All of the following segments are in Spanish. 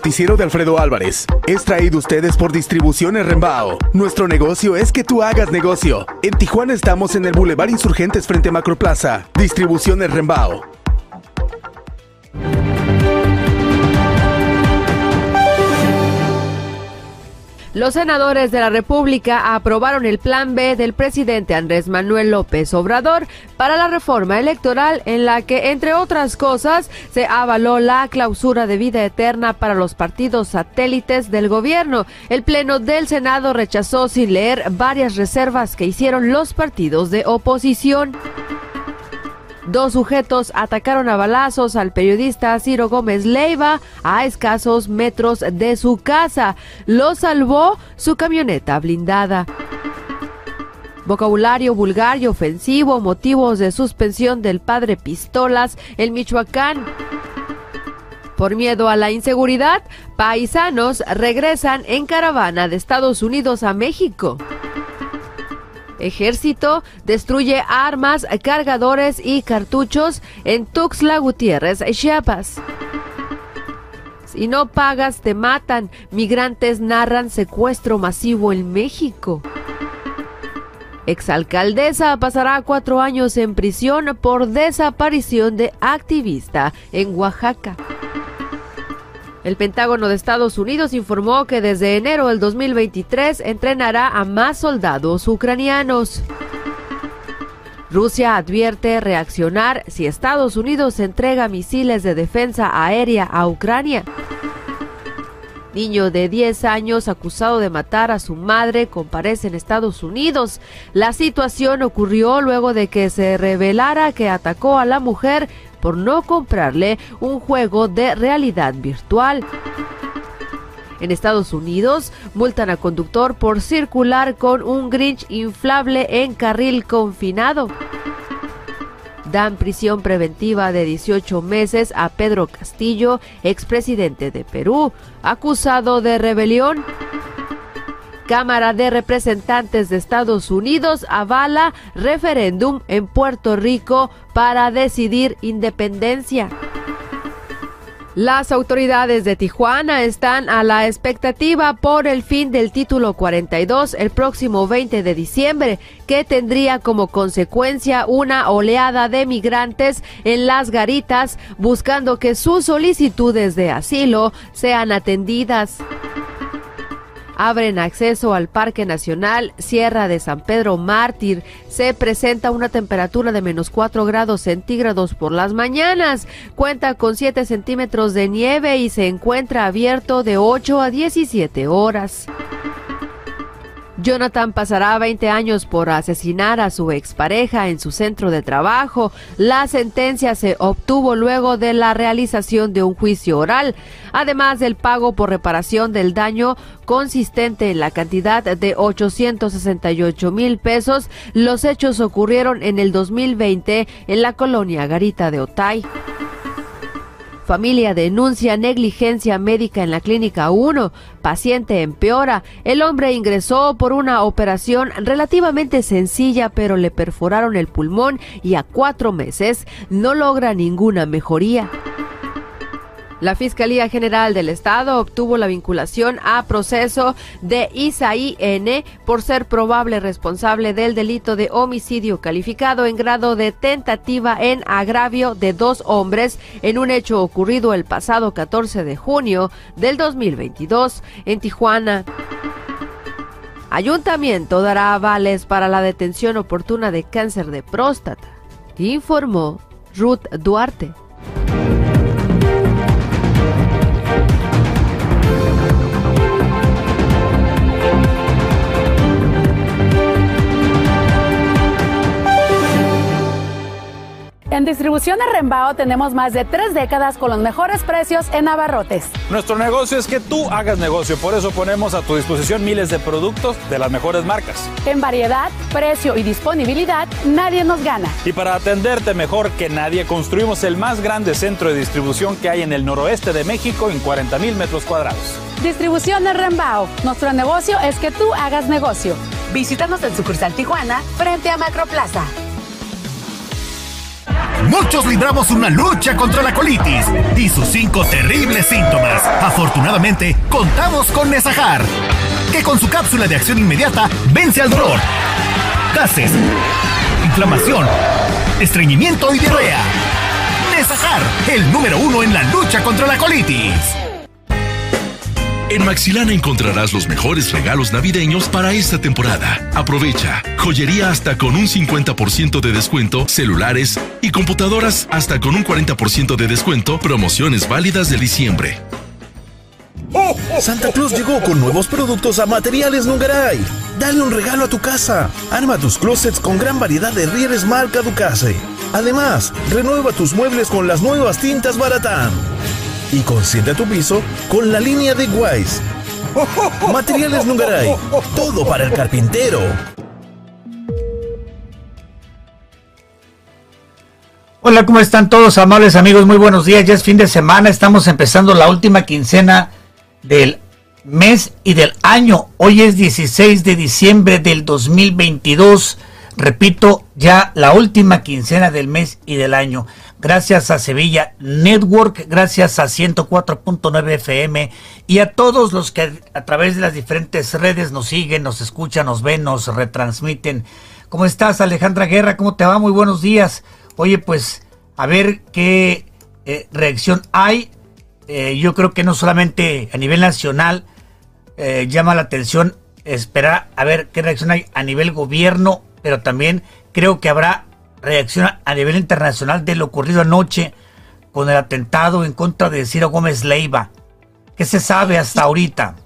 noticiero de Alfredo Álvarez es traído ustedes por Distribuciones Rembao. Nuestro negocio es que tú hagas negocio. En Tijuana estamos en el Boulevard Insurgentes frente a Macroplaza. Distribuciones Rembao. Los senadores de la República aprobaron el plan B del presidente Andrés Manuel López Obrador para la reforma electoral en la que, entre otras cosas, se avaló la clausura de vida eterna para los partidos satélites del gobierno. El Pleno del Senado rechazó sin leer varias reservas que hicieron los partidos de oposición. Dos sujetos atacaron a balazos al periodista Ciro Gómez Leiva a escasos metros de su casa. Lo salvó su camioneta blindada. Vocabulario vulgar y ofensivo, motivos de suspensión del padre Pistolas en Michoacán. Por miedo a la inseguridad, paisanos regresan en caravana de Estados Unidos a México. Ejército destruye armas, cargadores y cartuchos en Tuxtla Gutiérrez, Chiapas. Si no pagas, te matan. Migrantes narran secuestro masivo en México. Exalcaldesa pasará cuatro años en prisión por desaparición de activista en Oaxaca. El Pentágono de Estados Unidos informó que desde enero del 2023 entrenará a más soldados ucranianos. Rusia advierte reaccionar si Estados Unidos entrega misiles de defensa aérea a Ucrania. Niño de 10 años acusado de matar a su madre comparece en Estados Unidos. La situación ocurrió luego de que se revelara que atacó a la mujer por no comprarle un juego de realidad virtual. En Estados Unidos, multan a conductor por circular con un Grinch inflable en carril confinado. Dan prisión preventiva de 18 meses a Pedro Castillo, expresidente de Perú, acusado de rebelión. Cámara de Representantes de Estados Unidos avala referéndum en Puerto Rico para decidir independencia. Las autoridades de Tijuana están a la expectativa por el fin del título 42 el próximo 20 de diciembre, que tendría como consecuencia una oleada de migrantes en las garitas buscando que sus solicitudes de asilo sean atendidas. Abren acceso al Parque Nacional Sierra de San Pedro Mártir. Se presenta una temperatura de menos 4 grados centígrados por las mañanas. Cuenta con 7 centímetros de nieve y se encuentra abierto de 8 a 17 horas. Jonathan pasará 20 años por asesinar a su expareja en su centro de trabajo. La sentencia se obtuvo luego de la realización de un juicio oral, además del pago por reparación del daño consistente en la cantidad de 868 mil pesos. Los hechos ocurrieron en el 2020 en la colonia Garita de Otay. Familia denuncia negligencia médica en la clínica 1. Paciente empeora. El hombre ingresó por una operación relativamente sencilla, pero le perforaron el pulmón y a cuatro meses no logra ninguna mejoría. La Fiscalía General del Estado obtuvo la vinculación a proceso de Isaí N por ser probable responsable del delito de homicidio calificado en grado de tentativa en agravio de dos hombres en un hecho ocurrido el pasado 14 de junio del 2022 en Tijuana. Ayuntamiento dará avales para la detención oportuna de cáncer de próstata, informó Ruth Duarte. En Distribuciones Rembao tenemos más de tres décadas con los mejores precios en abarrotes. Nuestro negocio es que tú hagas negocio, por eso ponemos a tu disposición miles de productos de las mejores marcas. En variedad, precio y disponibilidad, nadie nos gana. Y para atenderte mejor que nadie, construimos el más grande centro de distribución que hay en el noroeste de México en 40 mil metros cuadrados. Distribuciones Rembao. Nuestro negocio es que tú hagas negocio. Visítanos en sucursal Tijuana frente a Macroplaza. Muchos libramos una lucha contra la colitis y sus cinco terribles síntomas. Afortunadamente, contamos con Nesajar, que con su cápsula de acción inmediata vence al dolor, gases, inflamación, estreñimiento y diarrea. Nesajar, el número uno en la lucha contra la colitis. En Maxilana encontrarás los mejores regalos navideños para esta temporada. Aprovecha. Joyería hasta con un 50% de descuento, celulares y computadoras hasta con un 40% de descuento, promociones válidas de diciembre. Santa Claus llegó con nuevos productos a Materiales Nungaray. Dale un regalo a tu casa. Arma tus closets con gran variedad de rieles marca Ducase. Además, renueva tus muebles con las nuevas tintas Baratán y consiente tu piso con la línea de Wise. Materiales Nungaray, todo para el carpintero. Hola, ¿cómo están todos, amables amigos? Muy buenos días, ya es fin de semana, estamos empezando la última quincena del mes y del año. Hoy es 16 de diciembre del 2022. Repito, ya la última quincena del mes y del año. Gracias a Sevilla Network, gracias a 104.9 FM y a todos los que a través de las diferentes redes nos siguen, nos escuchan, nos ven, nos retransmiten. ¿Cómo estás, Alejandra Guerra? ¿Cómo te va? Muy buenos días. Oye, pues a ver qué eh, reacción hay. Eh, yo creo que no solamente a nivel nacional eh, llama la atención esperar a ver qué reacción hay a nivel gobierno pero también creo que habrá reacción a nivel internacional de lo ocurrido anoche con el atentado en contra de Ciro Gómez Leiva. ¿Qué se sabe hasta ahorita?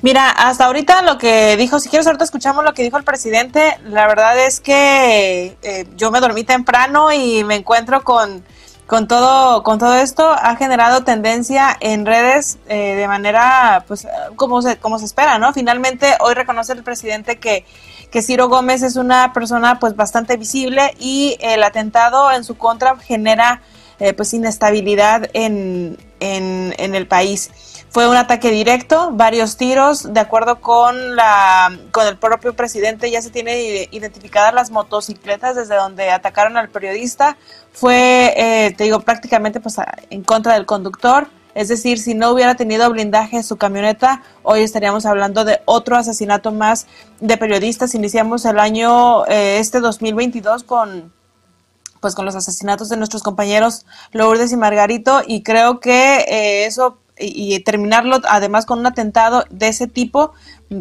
Mira, hasta ahorita lo que dijo, si quieres ahorita escuchamos lo que dijo el presidente, la verdad es que eh, yo me dormí temprano y me encuentro con, con, todo, con todo esto, ha generado tendencia en redes eh, de manera, pues, como se, como se espera, ¿no? Finalmente, hoy reconoce el presidente que que Ciro Gómez es una persona pues bastante visible y el atentado en su contra genera eh, pues inestabilidad en, en, el país. Fue un ataque directo, varios tiros, de acuerdo con la con el propio presidente ya se tiene identificadas las motocicletas desde donde atacaron al periodista. Fue, eh, te digo, prácticamente pues en contra del conductor es decir, si no hubiera tenido blindaje su camioneta, hoy estaríamos hablando de otro asesinato más de periodistas. Iniciamos el año eh, este 2022 con pues con los asesinatos de nuestros compañeros Lourdes y Margarito y creo que eh, eso y, terminarlo además con un atentado de ese tipo,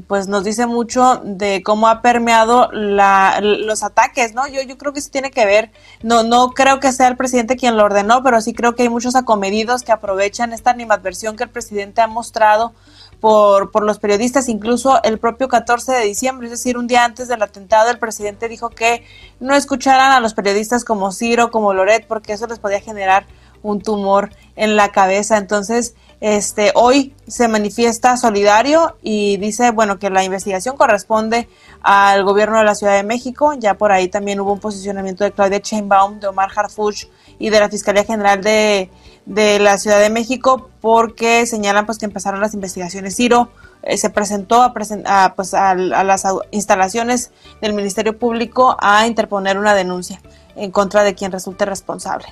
pues nos dice mucho de cómo ha permeado la, los ataques, ¿no? Yo, yo creo que sí tiene que ver, no, no creo que sea el presidente quien lo ordenó, pero sí creo que hay muchos acomedidos que aprovechan esta animadversión que el presidente ha mostrado por, por los periodistas, incluso el propio 14 de diciembre, es decir, un día antes del atentado, el presidente dijo que no escucharan a los periodistas como Ciro, como Loret, porque eso les podía generar un tumor en la cabeza. Entonces, este, hoy se manifiesta solidario y dice, bueno, que la investigación corresponde al gobierno de la Ciudad de México. Ya por ahí también hubo un posicionamiento de Claudia Chainbaum, de Omar Harfuch y de la Fiscalía General de, la Ciudad de México porque señalan pues que empezaron las investigaciones. Ciro eh, se presentó a, a, pues, a, las instalaciones del Ministerio Público a interponer una denuncia en contra de quien resulte responsable.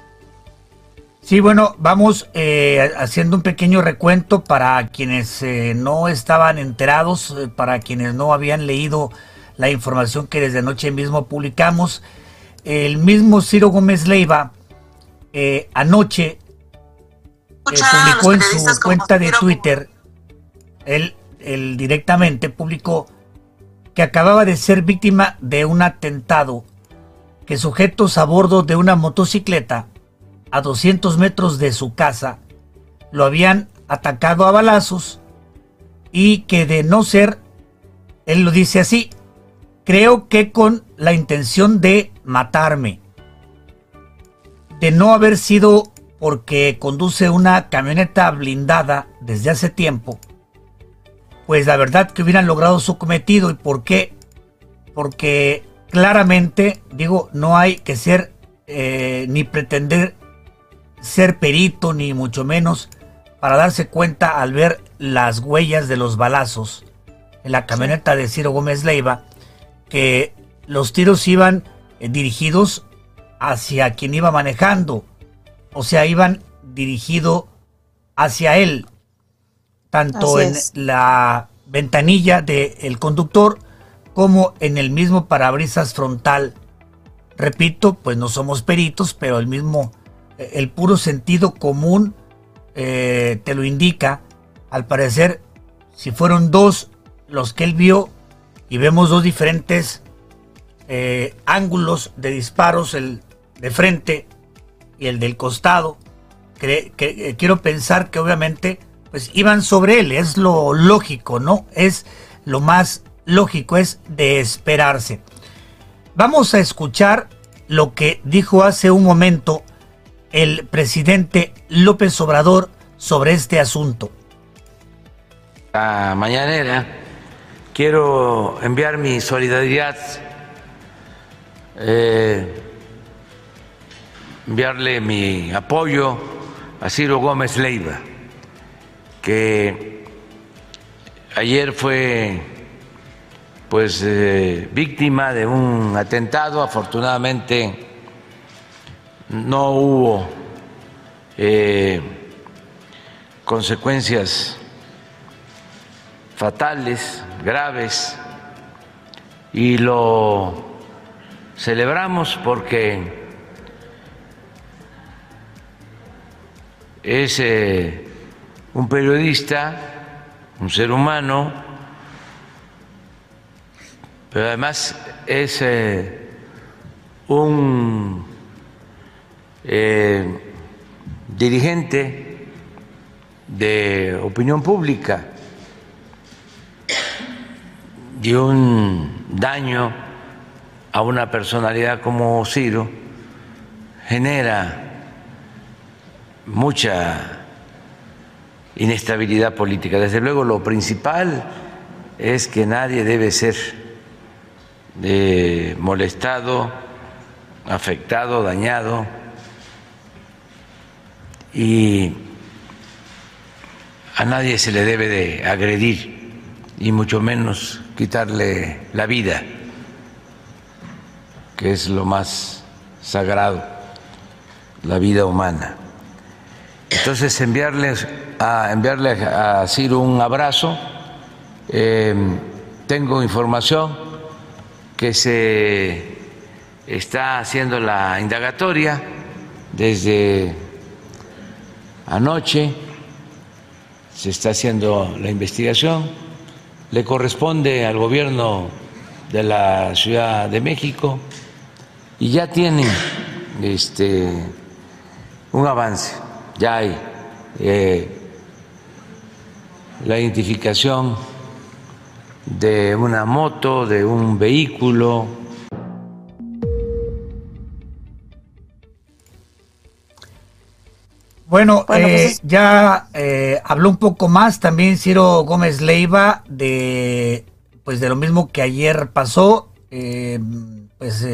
Sí, bueno, vamos eh, haciendo un pequeño recuento para quienes eh, no estaban enterados, eh, para quienes no habían leído la información que desde anoche mismo publicamos. El mismo Ciro Gómez Leiva anoche publicó en su cuenta de Twitter, él, él directamente publicó que acababa de ser víctima de un atentado que sujetos a bordo de una motocicleta a 200 metros de su casa, lo habían atacado a balazos y que de no ser, él lo dice así, creo que con la intención de matarme, de no haber sido porque conduce una camioneta blindada desde hace tiempo, pues la verdad que hubieran logrado su cometido y por qué, porque claramente, digo, no hay que ser eh, ni pretender ser perito ni mucho menos para darse cuenta al ver las huellas de los balazos en la camioneta de Ciro Gómez Leiva que los tiros iban eh, dirigidos hacia quien iba manejando, o sea, iban dirigido hacia él, tanto en la ventanilla del conductor como en el mismo parabrisas frontal. Repito, pues no somos peritos, pero el mismo el puro sentido común eh, te lo indica. Al parecer, si fueron dos los que él vio y vemos dos diferentes eh, ángulos de disparos, el de frente y el del costado, que, eh, quiero pensar que obviamente pues iban sobre él, es lo lógico, ¿no? Es lo más lógico, es de esperarse. Vamos a escuchar lo que dijo hace un momento el presidente López Obrador sobre este asunto. La mañanera quiero enviar mi solidaridad, eh, enviarle mi apoyo a Ciro Gómez Leiva, que ayer fue pues eh, víctima de un atentado, afortunadamente no hubo eh, consecuencias fatales, graves, y lo celebramos porque es eh, un periodista, un ser humano, pero además es eh, un eh, dirigente de opinión pública y un daño a una personalidad como Ciro genera mucha inestabilidad política. Desde luego lo principal es que nadie debe ser eh, molestado, afectado, dañado y a nadie se le debe de agredir y mucho menos quitarle la vida, que es lo más sagrado, la vida humana. Entonces enviarles a enviarle a Ciro un abrazo. Eh, tengo información que se está haciendo la indagatoria desde anoche se está haciendo la investigación, le corresponde al gobierno de la Ciudad de México y ya tienen este, un avance, ya hay eh, la identificación de una moto, de un vehículo. Bueno, eh, pues ya eh, habló un poco más también Ciro Gómez Leiva de pues de lo mismo que ayer pasó, pues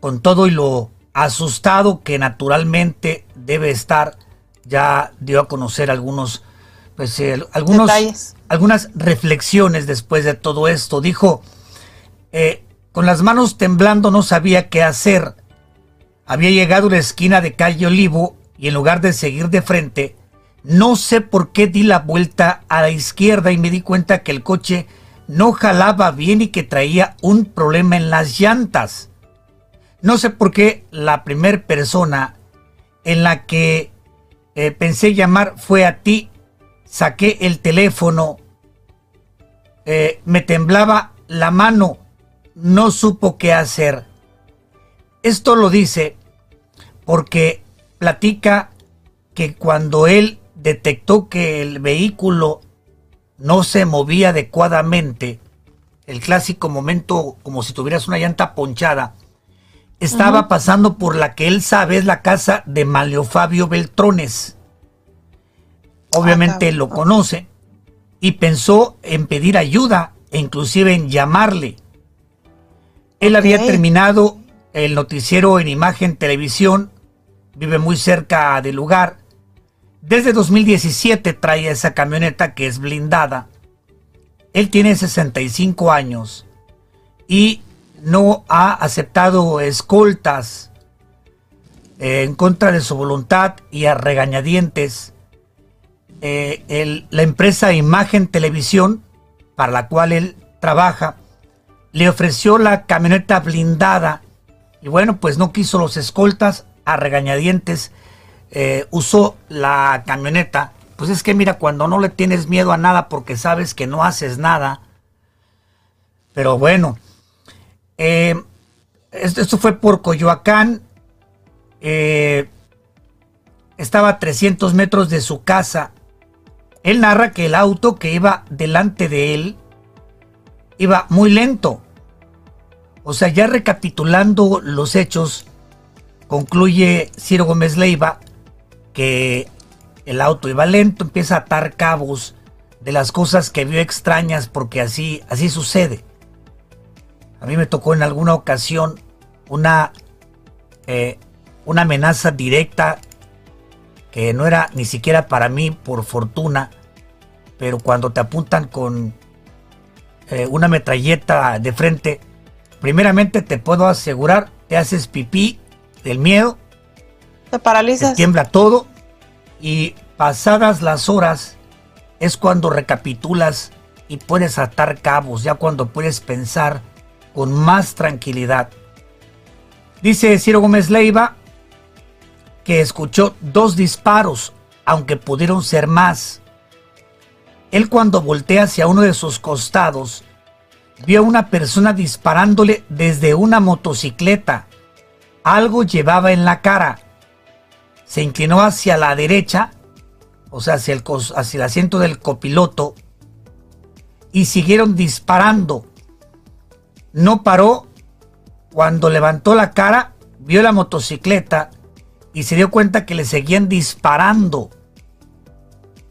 con todo y lo asustado que naturalmente debe estar, ya dio a conocer algunos, pues, eh, algunos, algunas reflexiones después de todo esto. Dijo, eh, con las manos temblando no sabía qué hacer. Había llegado a la esquina de calle Olivo y en lugar de seguir de frente, no sé por qué di la vuelta a la izquierda y me di cuenta que el coche no jalaba bien y que traía un problema en las llantas. No sé por qué la primera persona en la que eh, pensé llamar fue a ti. Saqué el teléfono. Eh, me temblaba la mano. No supo qué hacer. Esto lo dice porque platica que cuando él detectó que el vehículo no se movía adecuadamente, el clásico momento como si tuvieras una llanta ponchada, estaba pasando por la que él sabe es la casa de Malio Fabio Beltrones. Obviamente lo conoce y pensó en pedir ayuda e inclusive en llamarle. Él había terminado el noticiero en imagen televisión, vive muy cerca del lugar. Desde 2017 trae esa camioneta que es blindada. Él tiene 65 años y no ha aceptado escoltas eh, en contra de su voluntad y a regañadientes. Eh, la empresa Imagen Televisión, para la cual él trabaja, le ofreció la camioneta blindada y bueno, pues no quiso los escoltas a regañadientes, eh, usó la camioneta. Pues es que mira, cuando no le tienes miedo a nada porque sabes que no haces nada, pero bueno, eh, esto, fue por Coyoacán. Eh, estaba a 300 metros de su casa. Él narra que el auto que iba delante de él iba muy lento. O sea, ya recapitulando los hechos, concluye Ciro Gómez Leiva que el auto iba lento, empieza a atar cabos de las cosas que vio extrañas porque así, así sucede. A mí me tocó en alguna ocasión una, eh, una amenaza directa que no era ni siquiera para mí, por fortuna, pero cuando te apuntan con eh, una metralleta de frente, primeramente te puedo asegurar, te haces pipí del miedo, te paralizas, te tiembla todo y pasadas las horas es cuando recapitulas y puedes atar cabos, ya cuando puedes pensar con más tranquilidad. Dice Ciro Gómez Leiva que escuchó dos disparos, aunque pudieron ser más. Él cuando voltea hacia uno de sus costados, vio a una persona disparándole desde una motocicleta. Algo llevaba en la cara. Se inclinó hacia la derecha, o sea, hacia el, hacia el asiento del copiloto, y siguieron disparando no paró cuando levantó la cara, vio la motocicleta y se dio cuenta que le seguían disparando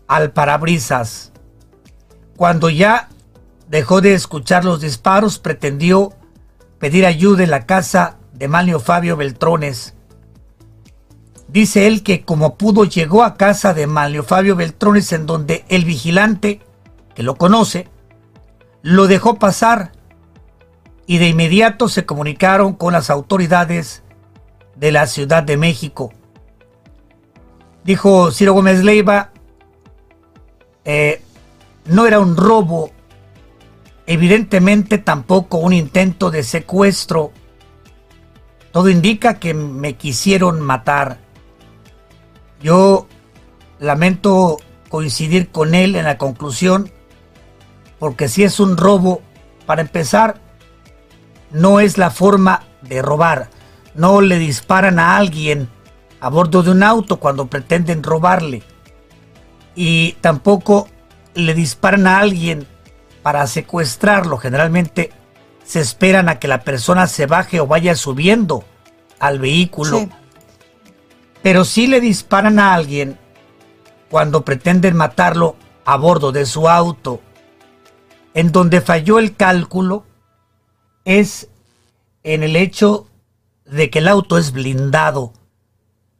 al parabrisas. Cuando ya dejó de escuchar los disparos, pretendió pedir ayuda en la casa de Manlio Fabio Beltrones. Dice él que como pudo llegó a casa de Manlio Fabio Beltrones en donde el vigilante, que lo conoce, lo dejó pasar y de inmediato se comunicaron con las autoridades de la Ciudad de México. Dijo Ciro Gómez Leiva, eh, no era un robo, evidentemente tampoco un intento de secuestro. Todo indica que me quisieron matar. Yo lamento coincidir con él en la conclusión, porque si es un robo, para empezar, no es la forma de robar. No le disparan a alguien a bordo de un auto cuando pretenden robarle. Y tampoco le disparan a alguien para secuestrarlo. Generalmente se esperan a que la persona se baje o vaya subiendo al vehículo. Pero si le disparan a alguien cuando pretenden matarlo a bordo de su auto. En donde falló el cálculo es en el hecho de que el auto es blindado.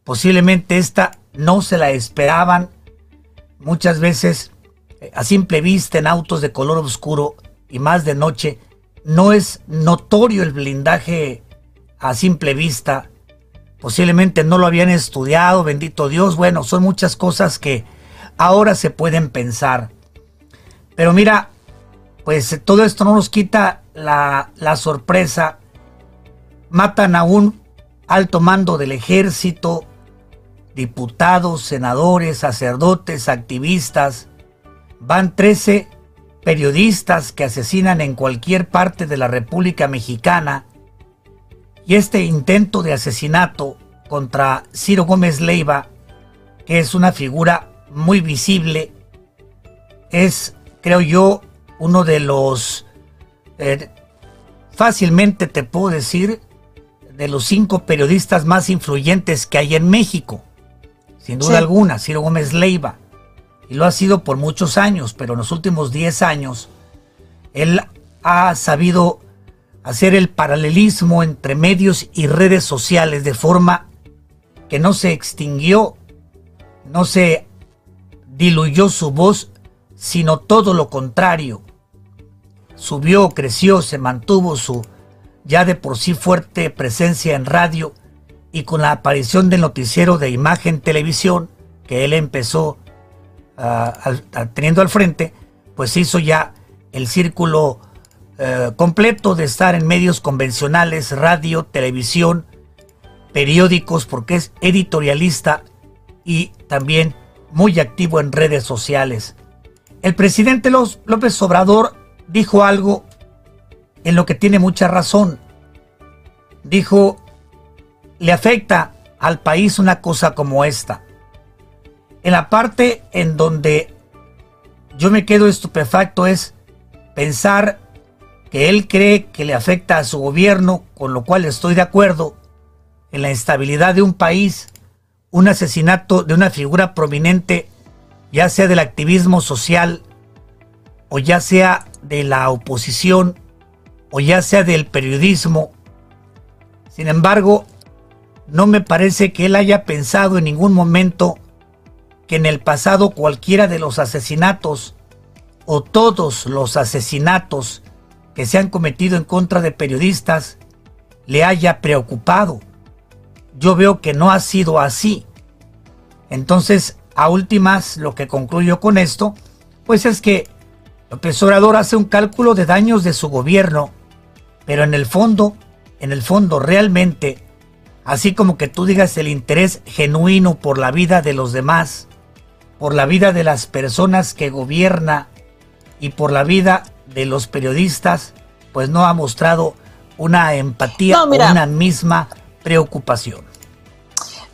Posiblemente esta no se la esperaban. Muchas veces a simple vista en autos de color oscuro y más de noche no es notorio el blindaje a simple vista. Posiblemente no lo habían estudiado, bendito Dios. Bueno, son muchas cosas que ahora se pueden pensar. Pero mira, pues todo esto no nos quita la, la sorpresa. Matan a un alto mando del ejército, diputados, senadores, sacerdotes, activistas. Van 13 periodistas que asesinan en cualquier parte de la República Mexicana. Y este intento de asesinato contra Ciro Gómez Leiva, que es una figura muy visible, es, creo yo, uno de los, eh, fácilmente te puedo decir, de los cinco periodistas más influyentes que hay en México. Sin duda alguna, Ciro Gómez Leiva. Y lo ha sido por muchos años, pero en los últimos 10 años, él ha sabido hacer el paralelismo entre medios y redes sociales de forma que no se extinguió, no se diluyó su voz, sino todo lo contrario. Subió, creció, se mantuvo su ya de por sí fuerte presencia en radio y con la aparición del noticiero de imagen televisión que él empezó teniendo al frente, pues hizo ya el círculo eh, completo de estar en medios convencionales, radio, televisión, periódicos, porque es editorialista y también muy activo en redes sociales. El presidente López Obrador dijo algo en lo que tiene mucha razón. Dijo, le afecta al país una cosa como esta. En la parte en donde yo me quedo estupefacto es pensar que él cree que le afecta a su gobierno, con lo cual estoy de acuerdo, en la estabilidad de un país, un asesinato de una figura prominente, ya sea del activismo social, o ya sea de la oposición, o ya sea del periodismo. Sin embargo, no me parece que él haya pensado en ningún momento que en el pasado cualquiera de los asesinatos o todos los asesinatos que se han cometido en contra de periodistas le haya preocupado yo veo que no ha sido así. Entonces, a últimas, lo que concluyo con esto, pues es que López Obrador hace un cálculo de daños de su gobierno, pero en el fondo, en el fondo realmente, así como que tú digas el interés genuino por la vida de los demás, por la vida de las personas que gobierna y por la vida de los periodistas, pues no ha mostrado una empatía o una misma preocupación.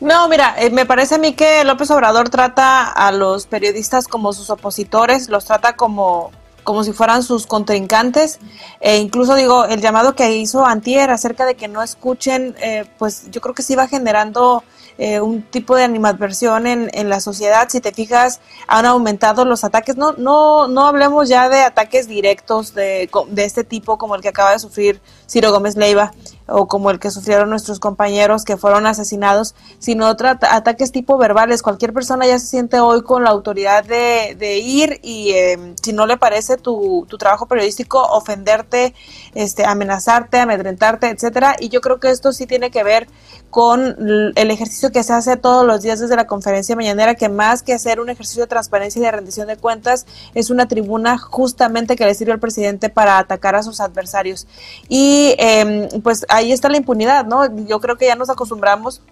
No, mira, eh, me parece a mí que López Obrador trata a los periodistas como sus opositores, los trata como, como si fueran sus contrincantes, e incluso digo, el llamado que hizo Antier acerca de que no escuchen, eh, pues yo creo que sí va generando eh, un tipo de animadversión en, en la sociedad. Si te fijas, han aumentado los ataques. No, no, no hablemos ya de ataques directos de, de este tipo como el que acaba de sufrir Ciro Gómez Leiva o como el que sufrieron nuestros compañeros que fueron asesinados, sino otros ataques tipo verbales. Cualquier persona ya se siente hoy con la autoridad de, de ir y eh, si no le parece tu, trabajo periodístico, ofenderte, este, amenazarte, amedrentarte, etcétera. Y yo creo que esto sí tiene que ver con el ejercicio que se hace todos los días desde la conferencia mañanera, que más que hacer un ejercicio de transparencia y de rendición de cuentas, es una tribuna justamente que le sirve al presidente para atacar a sus adversarios. Y em, pues ahí está la impunidad, ¿no? Yo creo que ya nos acostumbramos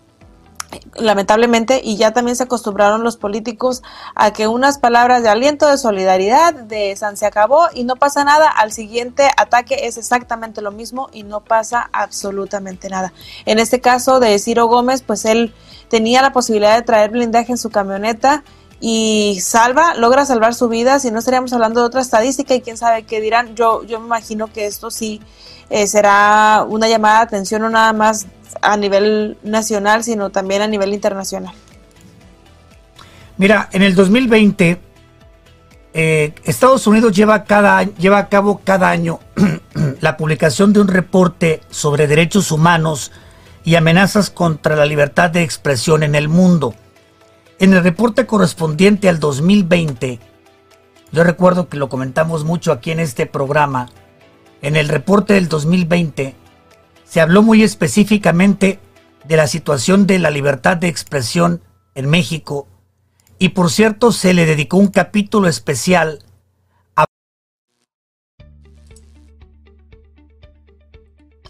lamentablemente, y ya también se acostumbraron los políticos a que unas palabras de aliento, de solidaridad, de San se acabó y no pasa nada, al siguiente ataque es exactamente lo mismo y no pasa absolutamente nada. En este caso de Ciro Gómez, pues él tenía la posibilidad de traer blindaje en su camioneta y salva, logra salvar su vida, si no estaríamos hablando de otra estadística y quién sabe qué dirán, yo, yo me imagino que esto sí eh, será una llamada de atención no nada más a nivel nacional, sino también a nivel internacional. Mira, en el 2020, eh, Estados Unidos lleva, cada, lleva a cabo cada año la publicación de un reporte sobre derechos humanos y amenazas contra la libertad de expresión en el mundo. En el reporte correspondiente al 2020, yo recuerdo que lo comentamos mucho aquí en este programa, en el reporte del 2020 se habló muy específicamente de la situación de la libertad de expresión en México y por cierto se le dedicó un capítulo especial a...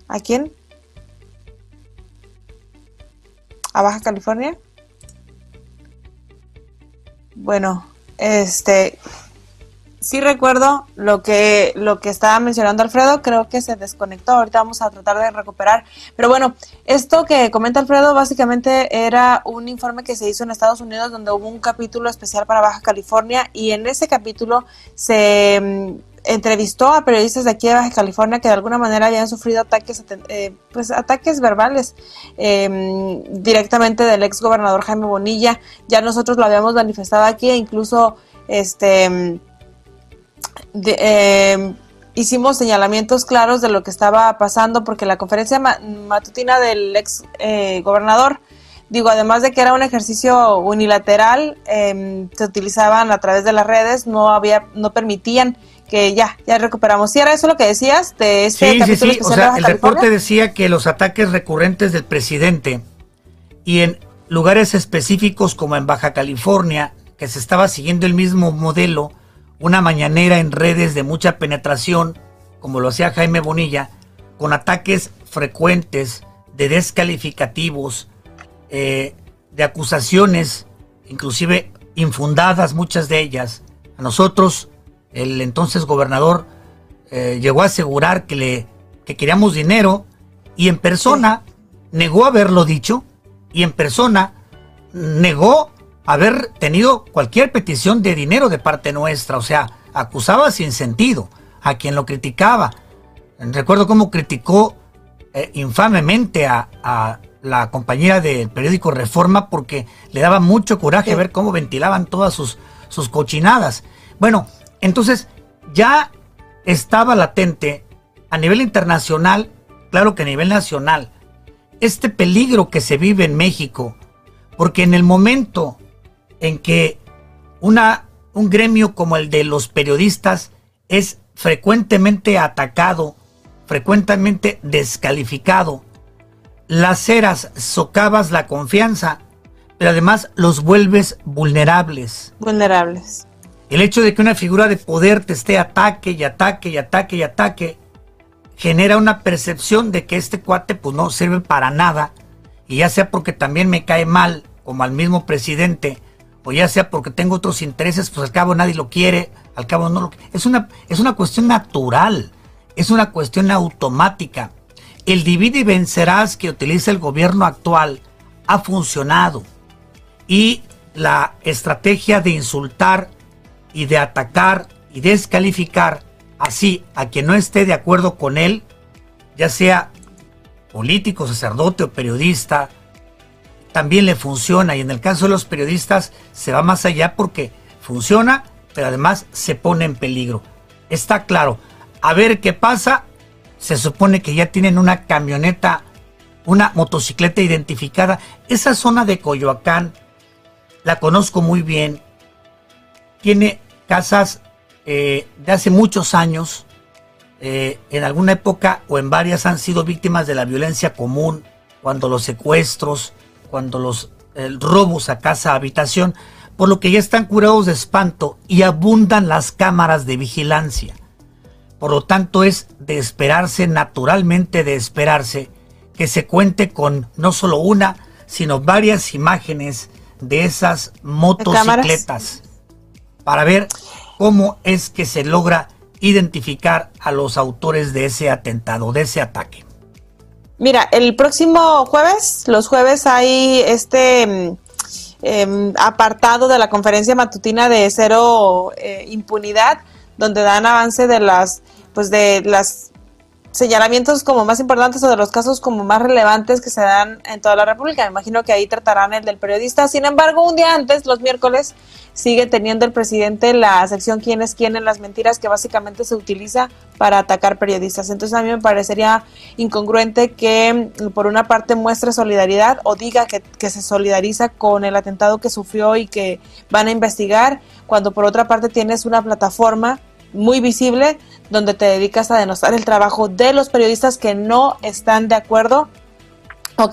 ¿A quién? ¿A Baja California? Bueno, este, sí recuerdo lo que, lo que estaba mencionando Alfredo, creo que se desconectó, ahorita vamos a tratar de recuperar. Pero bueno, esto que comenta Alfredo básicamente era un informe que se hizo en Estados Unidos donde hubo un capítulo especial para Baja California y en ese capítulo se mm, entrevistó a periodistas de aquí de Baja California que de alguna manera habían sufrido ataques, eh, pues ataques verbales em, directamente del ex gobernador Jaime Bonilla. Ya nosotros lo habíamos manifestado aquí e incluso este eh, hicimos señalamientos claros de lo que estaba pasando porque la conferencia matutina del ex eh, gobernador, digo, además de que era un ejercicio unilateral, em, se utilizaban a través de las redes, no había, no permitían que ya, ya recuperamos. ¿Sí era eso lo que decías de este sí, sí, sí. O sea, el reporte decía que los ataques recurrentes del presidente y en lugares específicos como en Baja California, que se estaba siguiendo el mismo modelo, una mañanera en redes de mucha penetración, como lo hacía Jaime Bonilla, con ataques frecuentes de descalificativos, eh, de acusaciones, inclusive infundadas muchas de ellas. A nosotros, el entonces gobernador eh, llegó a asegurar que, le, que queríamos dinero y en persona negó haberlo dicho y en persona negó haber tenido cualquier petición de dinero de parte nuestra, o sea, acusaba sin sentido a quien lo criticaba. Recuerdo cómo criticó eh, infamemente a, la compañera del periódico Reforma porque le daba mucho coraje ver cómo ventilaban todas sus, sus cochinadas. Bueno, entonces ya estaba latente a nivel internacional, claro que a nivel nacional, este peligro que se vive en México, porque en el momento en que una, un gremio como el de los periodistas es frecuentemente atacado, frecuentemente descalificado. Las eras socavas la confianza, pero además los vuelves vulnerables. Vulnerables. El hecho de que una figura de poder te esté ataque y ataque y ataque y ataque genera una percepción de que este cuate pues no sirve para nada y ya sea porque también me cae mal como al mismo presidente o ya sea porque tengo otros intereses, pues al cabo nadie lo quiere, al cabo no lo es una es una cuestión natural, es una cuestión automática. El divide y vencerás que utiliza el gobierno actual ha funcionado y la estrategia de insultar y de atacar y descalificar así a quien no esté de acuerdo con él, ya sea político, sacerdote o periodista, también le funciona y en el caso de los periodistas se va más allá porque funciona, pero además se pone en peligro. Está claro. A ver qué pasa. Se supone que ya tienen una camioneta, una motocicleta identificada. Esa zona de Coyoacán la conozco muy bien. Tiene casas eh, de hace muchos años. Eh, en alguna época o en varias han sido víctimas de la violencia común, cuando los secuestros, cuando los robos a casa habitación, por lo que ya están curados de espanto y abundan las cámaras de vigilancia. Por lo tanto, es de esperarse, naturalmente de esperarse, que se cuente con no solo una, sino varias imágenes de esas motocicletas para ver cómo es que se logra identificar a los autores de ese atentado, de ese ataque. Mira, el próximo jueves, los jueves hay este em, apartado de la conferencia matutina de cero eh, impunidad, donde dan avance de las, pues de las señalamientos como más importantes o de los casos como más relevantes que se dan en toda la República. Me imagino que ahí tratarán el del periodista. Sin embargo, un día antes, los miércoles, sigue teniendo el presidente la sección quién es quién en las mentiras que básicamente se utiliza para atacar periodistas. Entonces a mí me parecería incongruente que por una parte muestre solidaridad o diga que, que se solidariza con el atentado que sufrió y que van a investigar, cuando por otra parte tienes una plataforma muy visible donde te dedicas a denostar el trabajo de los periodistas que no están de acuerdo,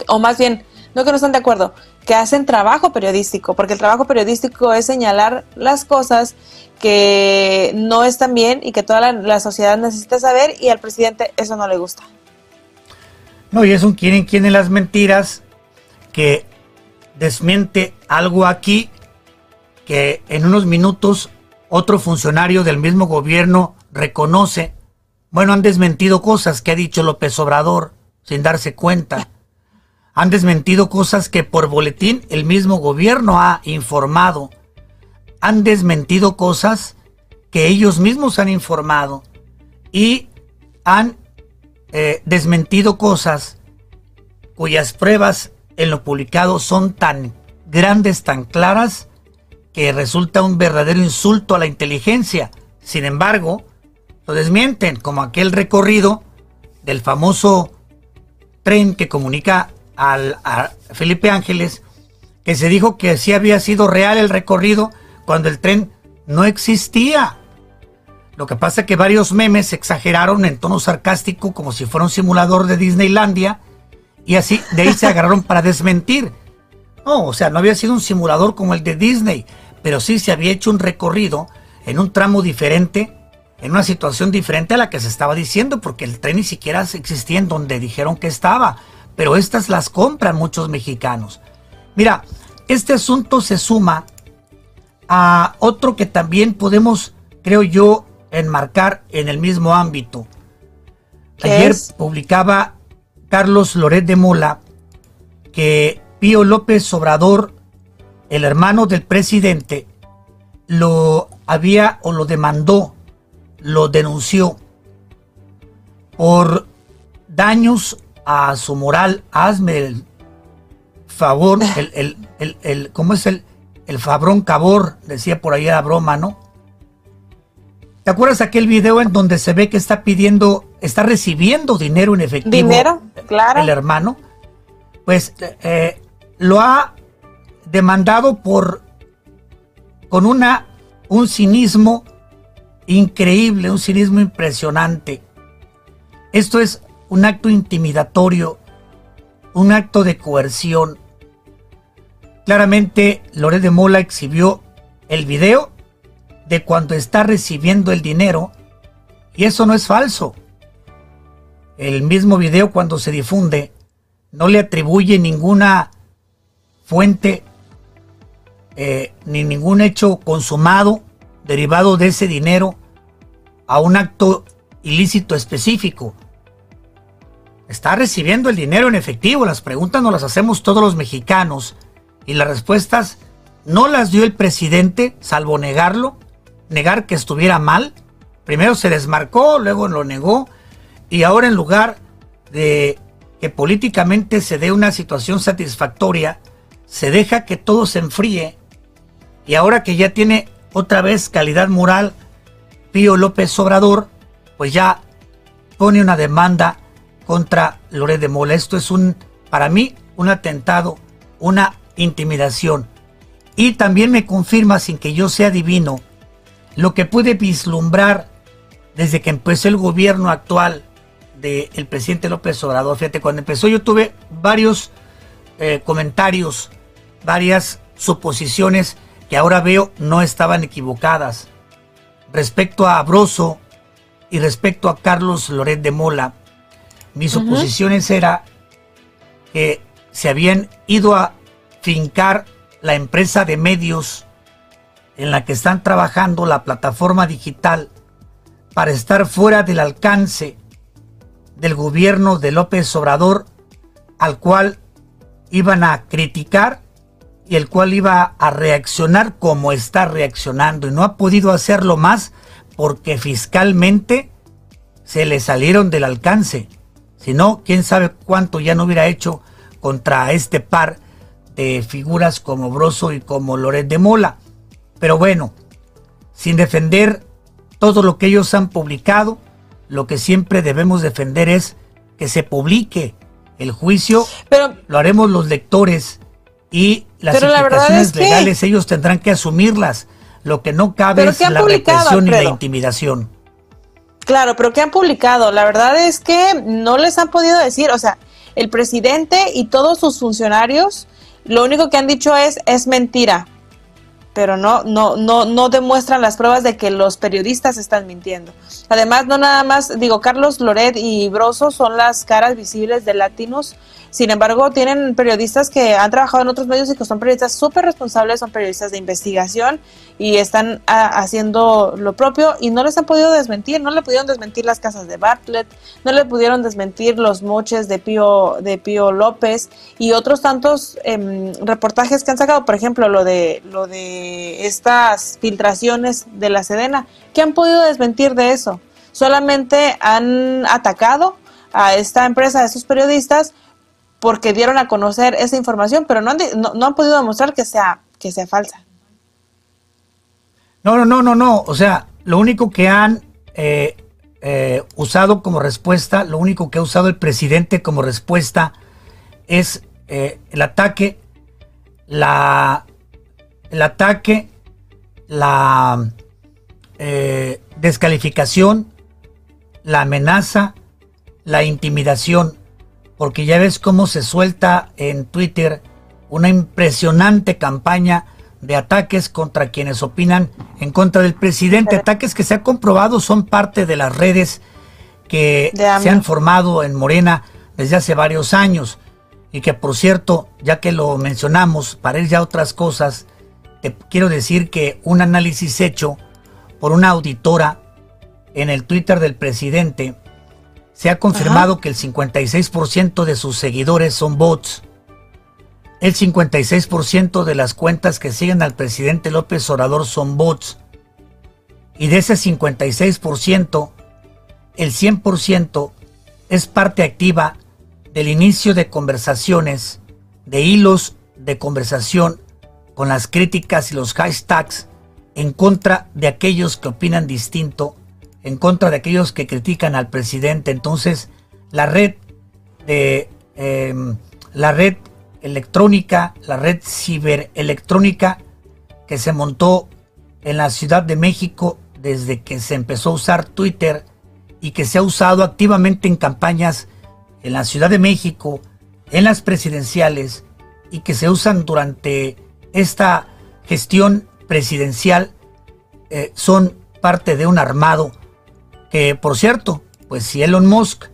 o, más bien, no que no están de acuerdo, que hacen trabajo periodístico, porque el trabajo periodístico es señalar las cosas que no están bien y que toda la, sociedad necesita saber y al presidente eso no le gusta. No, y es un quieren quieren las mentiras que desmiente algo aquí que en unos minutos otro funcionario del mismo gobierno reconoce, bueno, han desmentido cosas que ha dicho López Obrador sin darse cuenta. Han desmentido cosas que por boletín el mismo gobierno ha informado. Han desmentido cosas que ellos mismos han informado. Y han eh, desmentido cosas cuyas pruebas en lo publicado son tan grandes, tan claras, que resulta un verdadero insulto a la inteligencia. Sin embargo, lo desmienten, como aquel recorrido del famoso tren que comunica al, a Felipe Ángeles, que se dijo que sí había sido real el recorrido cuando el tren no existía. Lo que pasa es que varios memes exageraron en tono sarcástico como si fuera un simulador de Disneylandia y así de ahí se agarraron para desmentir. No, o sea, no había sido un simulador como el de Disney, pero sí se había hecho un recorrido en un tramo diferente, en una situación diferente a la que se estaba diciendo, porque el tren ni siquiera existía en donde dijeron que estaba, pero estas las compran muchos mexicanos. Mira, este asunto se suma a otro que también podemos, creo yo, enmarcar en el mismo ámbito. Ayer publicaba Carlos Loret de Mola que Pío López Obrador el hermano del presidente lo había o lo demandó, lo denunció por daños a su moral. Hazme el favor, el, el, el, ¿cómo es el, el fabrón cabor? Decía por ahí la broma, ¿no? ¿Te acuerdas aquel video en donde se ve que está pidiendo, está recibiendo dinero en efectivo? Dinero, claro. El hermano. Pues eh, lo ha demandado por con una un cinismo increíble, un cinismo impresionante. Esto es un acto intimidatorio, un acto de coerción. Claramente Loret de Mola exhibió el video de cuando está recibiendo el dinero y eso no es falso. El mismo video cuando se difunde no le atribuye ninguna fuente eh, ni ningún hecho consumado derivado de ese dinero a un acto ilícito específico. Está recibiendo el dinero en efectivo. Las preguntas no las hacemos todos los mexicanos y las respuestas no las dio el presidente, salvo negarlo, negar que estuviera mal. Primero se desmarcó, luego lo negó y ahora en lugar de que políticamente se dé una situación satisfactoria, se deja que todo se enfríe y ahora que ya tiene otra vez calidad moral, Pío López Obrador, pues ya pone una demanda contra Loret de Mola. Esto es un, para mí, un atentado, una intimidación. Y también me confirma, sin que yo sea divino, lo que pude vislumbrar desde que empezó el gobierno actual del presidente López Obrador. Fíjate, cuando empezó yo tuve varios eh, comentarios, varias suposiciones que ahora veo no estaban equivocadas. Respecto a Abroso y respecto a Carlos Loret de Mola, mis suposiciones era que se habían ido a fincar la empresa de medios en la que están trabajando la plataforma digital para estar fuera del alcance del gobierno de López Obrador al cual iban a criticar y el cual iba a reaccionar como está reaccionando y no ha podido hacerlo más porque fiscalmente se le salieron del alcance. Si no, quién sabe cuánto ya no hubiera hecho contra este par de figuras como Broso y como Loret de Mola. Pero bueno, sin defender todo lo que ellos han publicado, lo que siempre debemos defender es que se publique el juicio. Pero, lo haremos los lectores y las implicaciones legales ellos tendrán que asumirlas. Lo que no cabe es la represión y la intimidación. Claro, pero ¿qué han publicado? La verdad es que no les han podido decir, o sea, el presidente y todos sus funcionarios, lo único que han dicho es, es mentira pero no, no, no, no demuestran las pruebas de que los periodistas están mintiendo. Además, no nada más, digo, Carlos Loret y Broso son las caras visibles de latinos sin embargo, tienen periodistas que han trabajado en otros medios y que son periodistas súper responsables, son periodistas de investigación y están ah, haciendo lo propio y no les han podido desmentir, no le pudieron desmentir las casas de Bartlett, no le pudieron desmentir los moches de Pío, de Pío López y otros tantos em, reportajes que han sacado, por ejemplo, lo de, lo de estas filtraciones de la Sedena. ¿Qué han podido desmentir de eso? Solamente han atacado a esta empresa, a estos periodistas, porque dieron a conocer esa información, pero no han, no, han podido demostrar que sea, que sea falsa. No, no, no, no, no. O sea, lo único que han eh, eh, usado como respuesta, lo único que ha usado el presidente como respuesta es eh, el ataque, la, el ataque, la descalificación, la amenaza, la intimidación porque ya ves cómo se suelta en Twitter una impresionante campaña de ataques contra quienes opinan en contra del presidente, ataques que se ha comprobado son parte de las redes que se han formado en Morena desde hace varios años. Y que por cierto, ya que lo mencionamos, para ir ya a otras cosas, te quiero decir que un análisis hecho por una auditora en el Twitter del presidente se ha confirmado que el 56% de sus seguidores son bots. El 56% de las cuentas que siguen al presidente López Obrador son bots. Y de ese 56%, el 100% es parte activa del inicio de conversaciones, de hilos de conversación con las críticas y los hashtags en contra de aquellos que opinan distinto en contra de aquellos que critican al presidente. Entonces, la red de em, la red electrónica, la red ciberelectrónica que se montó en la Ciudad de México desde que se empezó a usar Twitter y que se ha usado activamente en campañas en la Ciudad de México, en las presidenciales y que se usan durante esta gestión presidencial, eh, son parte de un armado que por cierto, pues si Elon Musk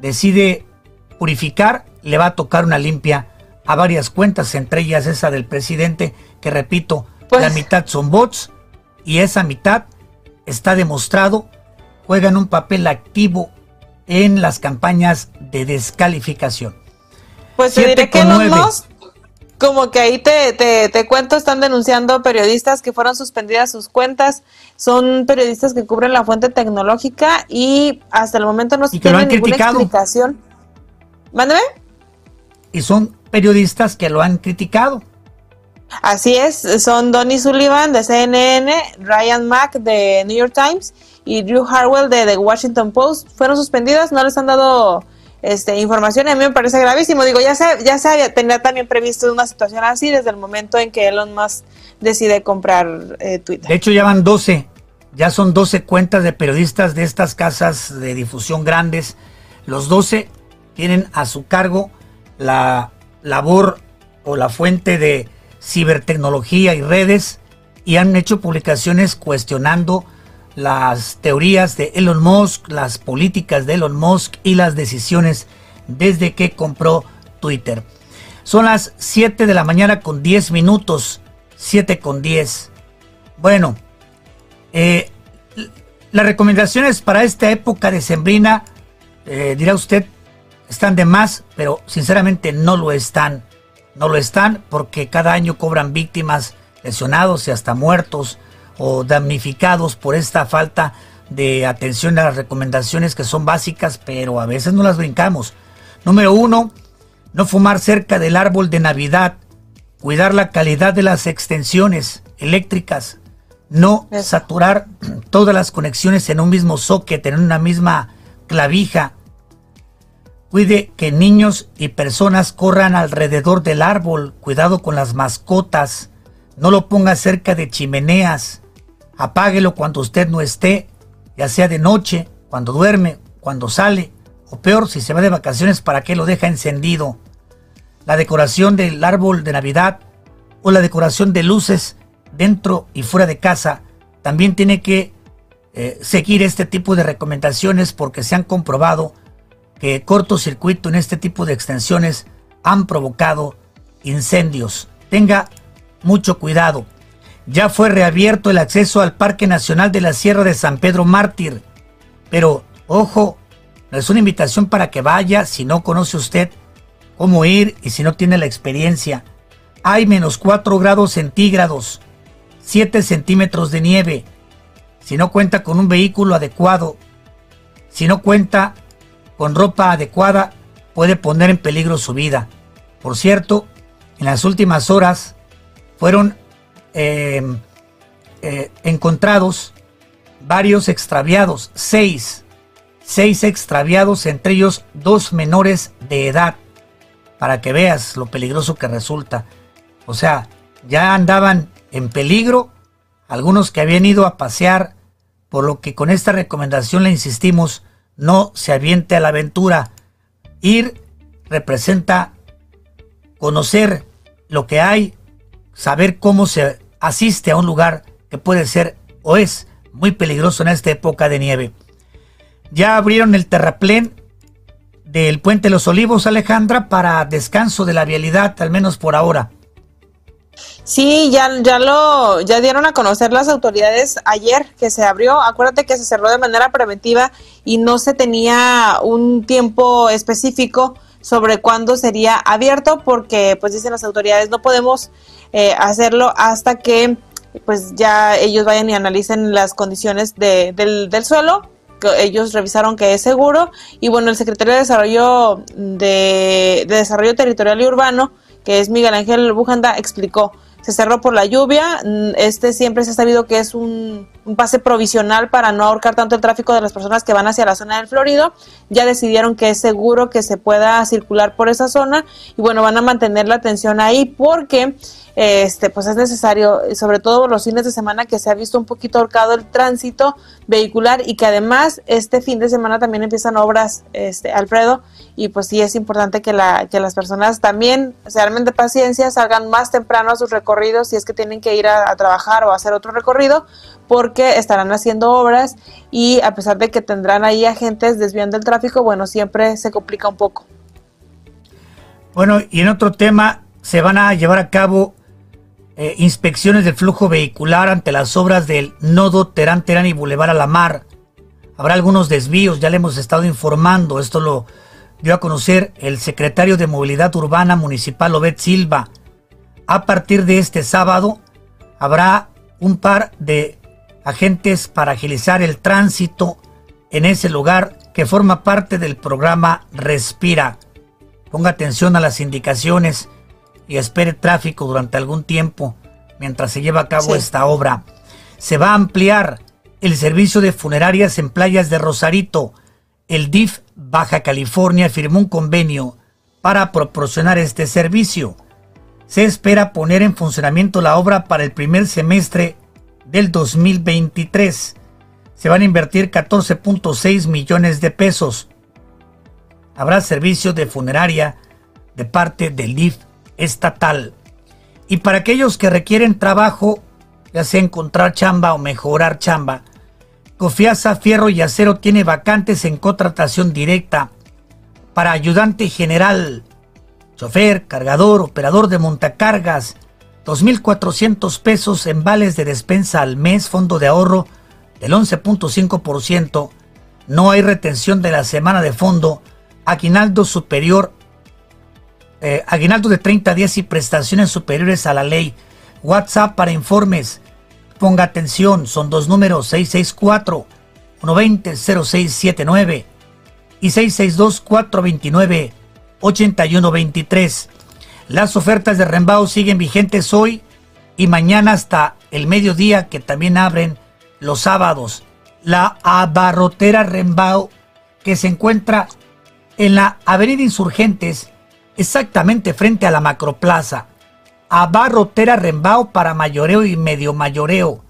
decide purificar, le va a tocar una limpia a varias cuentas, entre ellas esa del presidente, que repito, la pues mitad son bots y esa mitad está demostrado juegan un papel activo en las campañas de descalificación. Pues te diré que Elon Musk como que ahí te, te, te, cuento, están denunciando periodistas que fueron suspendidas sus cuentas. Son periodistas que cubren la fuente tecnológica y hasta el momento no se tiene ninguna explicación. Mándeme. Y son periodistas que lo han criticado. Así es, son Donny Sullivan de CNN, Ryan Mack de New York Times y Drew Harwell de The Washington Post. Fueron suspendidas, no les han dado este, información a mí me parece gravísimo. Digo, ya se, ya se tenía también previsto una situación así desde el momento en que Elon Musk decide comprar eh, Twitter. De hecho, ya van 12, ya son 12 cuentas de periodistas de estas casas de difusión grandes. Los 12 tienen a su cargo la labor o la fuente de cibertecnología y redes y han hecho publicaciones cuestionando las teorías de Elon Musk, las políticas de Elon Musk y las decisiones desde que compró Twitter. Son las 7 de la mañana con 10 minutos. 7 con 10. Bueno, eh, las recomendaciones para esta época de sembrina, eh, dirá usted, están de más, pero sinceramente no lo están. No lo están porque cada año cobran víctimas, lesionados y hasta muertos o damnificados por esta falta de atención a las recomendaciones que son básicas, pero a veces no las brincamos. Número uno, no fumar cerca del árbol de Navidad, cuidar la calidad de las extensiones eléctricas, no saturar todas las conexiones en un mismo socket, en una misma clavija. Cuide que niños y personas corran alrededor del árbol, cuidado con las mascotas, no lo ponga cerca de chimeneas, apáguelo cuando usted no esté, ya sea de noche, cuando duerme, cuando sale, o peor, si se va de vacaciones, ¿para qué lo deja encendido? La decoración del árbol de Navidad o la decoración de luces dentro y fuera de casa también tiene que eh, seguir este tipo de recomendaciones porque se han comprobado que cortocircuito en este tipo de extensiones han provocado incendios. Tenga mucho cuidado. Ya fue reabierto el acceso al Parque Nacional de la Sierra de San Pedro Mártir. Pero, ojo, no es una invitación para que vaya si no conoce usted cómo ir y si no tiene la experiencia. Hay menos 4 grados centígrados, 7 centímetros de nieve. Si no cuenta con un vehículo adecuado, si no cuenta con ropa adecuada, puede poner en peligro su vida. Por cierto, en las últimas horas fueron eh, eh, encontrados varios extraviados, seis, seis extraviados, entre ellos dos menores de edad, para que veas lo peligroso que resulta. O sea, ya andaban en peligro algunos que habían ido a pasear, por lo que con esta recomendación le insistimos, no se aviente a la aventura. Ir representa conocer lo que hay, saber cómo se asiste a un lugar que puede ser o es muy peligroso en esta época de nieve. Ya abrieron el terraplén del puente Los Olivos, Alejandra, para descanso de la vialidad, al menos por ahora. Sí, ya, ya lo, ya dieron a conocer las autoridades ayer que se abrió. Acuérdate que se cerró de manera preventiva y no se tenía un tiempo específico sobre cuándo sería abierto porque pues dicen las autoridades no podemos eh, hacerlo hasta que pues ya ellos vayan y analicen las condiciones de, del, del suelo ellos revisaron que es seguro y bueno el secretario de desarrollo de, de desarrollo territorial y urbano que es Miguel Ángel Bujanda explicó se cerró por la lluvia. Mm, este siempre se ha sabido que es un, pase provisional para no ahorcar tanto el tráfico de las personas que van hacia la zona del Florido. Ya decidieron que es seguro que se pueda circular por esa zona y bueno, van a mantener la atención ahí porque este, pues es necesario, sobre todo los fines de semana que se ha visto un poquito ahorcado el tránsito vehicular y que además este fin de semana también empiezan obras, este, Alfredo, y pues sí es importante que, la, que las personas también se armen de paciencia, salgan más temprano a sus recorridos si es que tienen que ir a, trabajar o a hacer otro recorrido, porque estarán haciendo obras y a pesar de que tendrán ahí agentes desviando el tráfico, bueno, siempre se complica un poco. Bueno, y en otro tema, se van a llevar a cabo eh, inspecciones del flujo vehicular ante las obras del nodo Terán Terán y Boulevard a la Mar. Habrá algunos desvíos, ya le hemos estado informando. Esto lo dio a conocer el secretario de Movilidad Urbana Municipal Obed Silva. A partir de este sábado habrá un par de agentes para agilizar el tránsito en ese lugar que forma parte del programa Respira. Ponga atención a las indicaciones y espere tráfico durante algún tiempo mientras se lleva a cabo esta obra. Se va a ampliar el servicio de funerarias en playas de Rosarito. El DIF Baja California firmó un convenio para proporcionar este servicio. Se espera poner en funcionamiento la obra para el primer semestre del 2023. Se van a invertir 14.6 millones de pesos. Habrá servicio de funeraria de parte del DIF estatal. Y para aquellos que requieren trabajo, ya sea encontrar chamba o mejorar chamba, Confianza Fierro y Acero tiene vacantes en contratación directa para ayudante general, chofer, cargador, operador de montacargas, 2.400 pesos en vales de despensa al mes, fondo de ahorro del 11.5%, no hay retención de la semana de fondo, aguinaldo superior, eh, aguinaldo de 30 días y prestaciones superiores a la ley. WhatsApp para informes. Ponga atención, son dos números 664 120 0679 y 662 429 8123. Las ofertas de Rembao siguen vigentes hoy y mañana hasta el mediodía que también abren los sábados. La abarrotera Rembao que se encuentra en la Avenida Insurgentes exactamente frente a la Macroplaza. Abarrotera Rembao para mayoreo y medio mayoreo.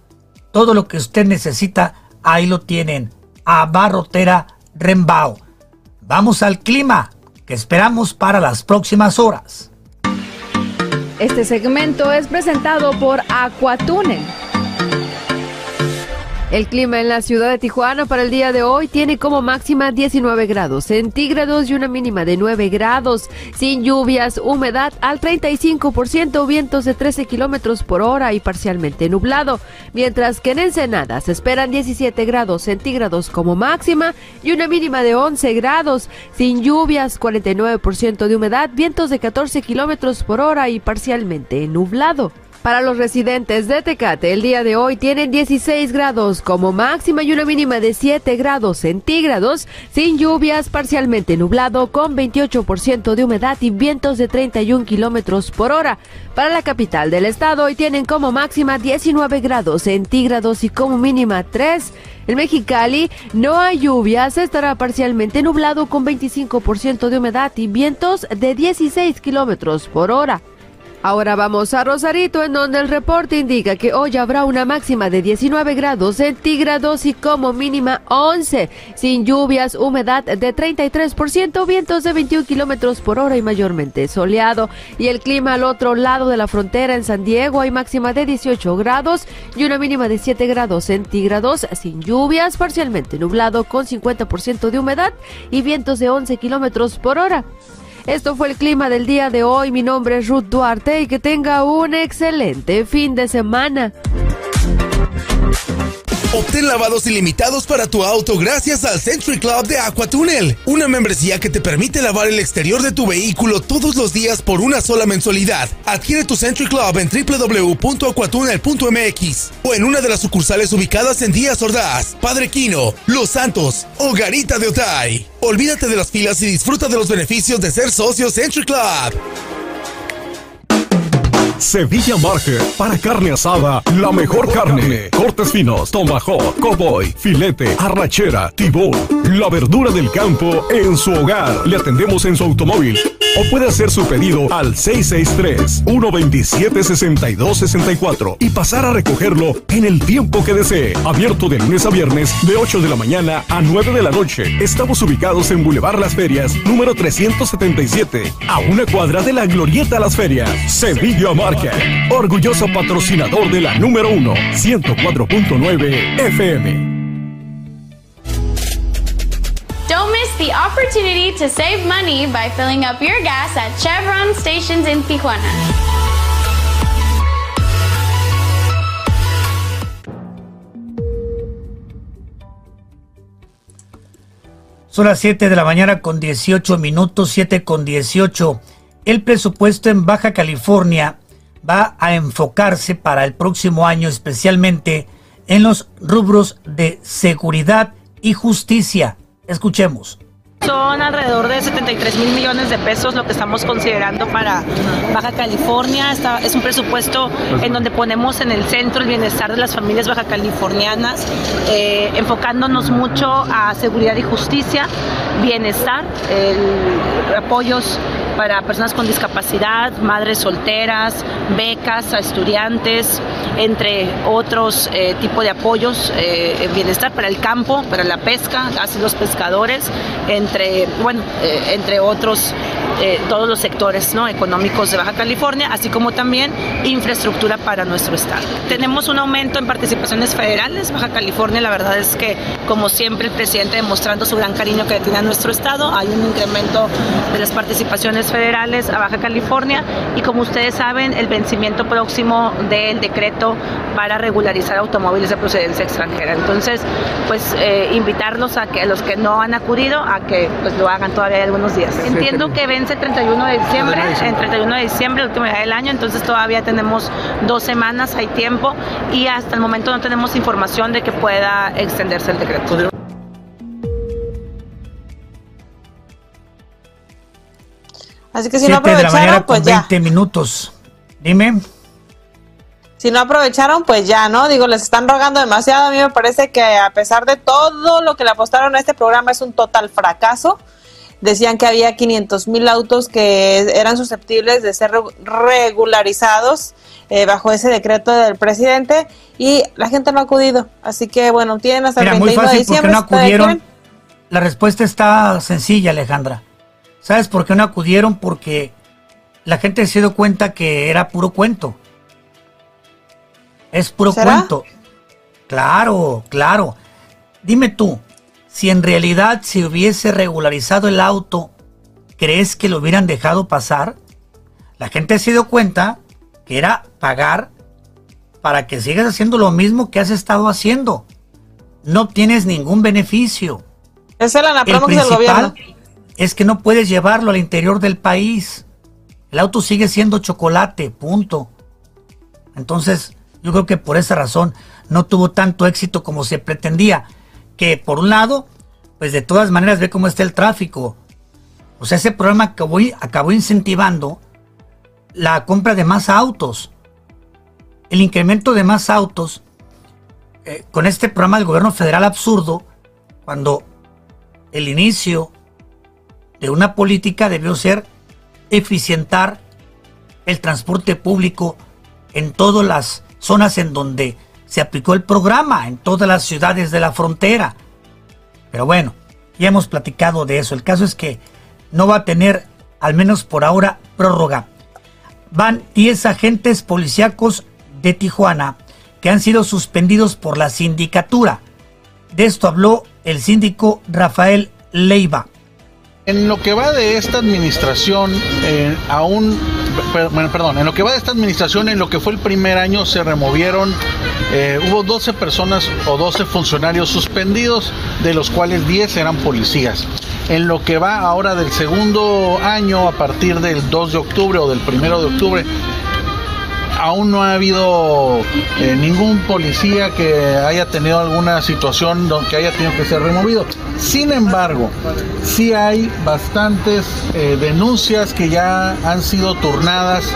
Todo lo que usted necesita, ahí lo tienen. Abarrotera Rembao. Vamos al clima que esperamos para las próximas horas. Este segmento es presentado por Aquatúnel el clima en la ciudad de Tijuana para el día de hoy tiene como máxima 19 grados centígrados y una mínima de 9 grados, sin lluvias, humedad al 35%, vientos de 13 kilómetros por hora y parcialmente nublado, mientras que en Ensenada se esperan 17 grados centígrados como máxima y una mínima de 11 grados, sin lluvias, 49% de humedad, vientos de 14 kilómetros por hora y parcialmente nublado. Para los residentes de Tecate, el día de hoy tienen 16 grados como máxima y una mínima de 7 grados centígrados, sin lluvias, parcialmente nublado, con 28% de humedad y vientos de 31 kilómetros por hora. Para la capital del estado, hoy tienen como máxima 19 grados centígrados y como mínima 3. En Mexicali no hay lluvias, estará parcialmente nublado con 25% de humedad y vientos de 16 kilómetros por hora. Ahora vamos a Rosarito, en donde el reporte indica que hoy habrá una máxima de 19 grados centígrados y como mínima 11, sin lluvias, humedad de 33%, vientos de 21 kilómetros por hora y mayormente soleado. Y el clima al otro lado de la frontera en San Diego hay máxima de 18 grados y una mínima de 7 grados centígrados, sin lluvias, parcialmente nublado con 50% de humedad y vientos de 11 kilómetros por hora. Esto fue el clima del día de hoy. Mi nombre es Ruth Duarte y que tenga un excelente fin de semana. Obtén lavados ilimitados para tu auto gracias al Century Club de Aquatunnel, una membresía que te permite lavar el exterior de tu vehículo todos los días por una sola mensualidad. Adquiere tu Century Club en www.aquatunnel.mx o en una de las sucursales ubicadas en Díaz Ordaz, Padre Quino, Los Santos o Garita de Otay. Olvídate de las filas y disfruta de los beneficios de ser socio Century Club. Sevilla Market. Para carne asada, la mejor carne. Cortes finos, tomahawk, cowboy, filete, arrachera, tibón. La verdura del campo en su hogar. Le atendemos en su automóvil. O puede hacer su pedido al 663-127-6264 y pasar a recogerlo en el tiempo que desee. Abierto de lunes a viernes de 8 de la mañana a 9 de la noche. Estamos ubicados en Boulevard Las Ferias, número 377, a una cuadra de la Glorieta Las Ferias. Sevilla Market orgulloso patrocinador de la número 1, 104.9 FM. Don't miss the opportunity to save money by filling up your gas at Chevron stations in Tijuana. Son las 7 de la mañana con 18 minutos, 7 con 18. El presupuesto en Baja California va a enfocarse para el próximo año especialmente en los rubros de seguridad y justicia. Escuchemos. Son alrededor de 73 mil millones de pesos lo que estamos considerando para Baja California. es un presupuesto en donde ponemos en el centro el bienestar de las familias baja californianas, eh, enfocándonos mucho a seguridad y justicia, bienestar, apoyos para personas con discapacidad, madres solteras, becas a estudiantes, entre otros eh, tipos de apoyos, eh, bienestar para el campo, para la pesca, así los pescadores, entre, bueno, eh, entre otros eh, todos los sectores ¿no? económicos de Baja California, así como también infraestructura para nuestro estado. Tenemos un aumento en participaciones federales. Baja California, la verdad es que, como siempre, el presidente demostrando su gran cariño que tiene a nuestro estado, hay un incremento de las participaciones federales a Baja California y, como ustedes saben, el vencimiento próximo del decreto para regularizar automóviles de procedencia extranjera. Entonces, pues eh, invitarlos a que los que no han acudido a que pues lo hagan todavía algunos días. Entiendo que vence el 31 de diciembre, en 31 de diciembre, el último día del año, entonces todavía tenemos dos semanas, hay tiempo y hasta el momento no tenemos información de que pueda extenderse el decreto. Así que si no de la aprovecharon, mañana pues con ya. 20 minutos. Dime. Si no aprovecharon, pues ya, ¿no? Digo, les están rogando demasiado. A mí me parece que a pesar de todo lo que le apostaron a este programa es un total fracaso. Decían que había 500 mil autos que eran susceptibles de ser re- regularizados eh, bajo ese decreto del presidente y la gente no ha acudido. Así que, bueno, tienen hasta Mira, el muy 31 de fácil, ¿por qué diciembre. no si todavía acudieron? La respuesta está sencilla, Alejandra. ¿Sabes por qué no acudieron? Porque la gente se dio cuenta que era puro cuento. Es puro ¿Será? cuento. Claro, claro. Dime tú, si en realidad se hubiese regularizado el auto, ¿crees que lo hubieran dejado pasar? La gente se dio cuenta que era pagar para que sigas haciendo lo mismo que has estado haciendo. No obtienes ningún beneficio. Es el anapromox del gobierno. Es que no puedes llevarlo al interior del país. El auto sigue siendo chocolate, punto. Entonces, yo creo que por esa razón no tuvo tanto éxito como se pretendía. Que por un lado, pues de todas maneras ve cómo está el tráfico. O sea, ese programa acabó, acabó incentivando la compra de más autos. El incremento de más autos eh, con este programa del gobierno federal absurdo, cuando el inicio de una política debió ser eficientar el transporte público en todas las zonas en donde se aplicó el programa, en todas las ciudades de la frontera. Pero bueno, ya hemos platicado de eso. El caso es que no va a tener, al menos por ahora, prórroga. Van 10 agentes policíacos de Tijuana que han sido suspendidos por la sindicatura. De esto habló el síndico Rafael Leiva. En lo que va de esta administración, eh, aún, perdón, en lo que va de esta administración, en lo que fue el primer año, se removieron, eh, hubo 12 personas o 12 funcionarios suspendidos, de los cuales 10 eran policías. En lo que va ahora del segundo año, a partir del 2 de octubre o del 1 de octubre, aún no ha habido eh, ningún policía que haya tenido alguna situación donde haya tenido que ser removido. Sin embargo, sí hay bastantes eh, denuncias que ya han sido turnadas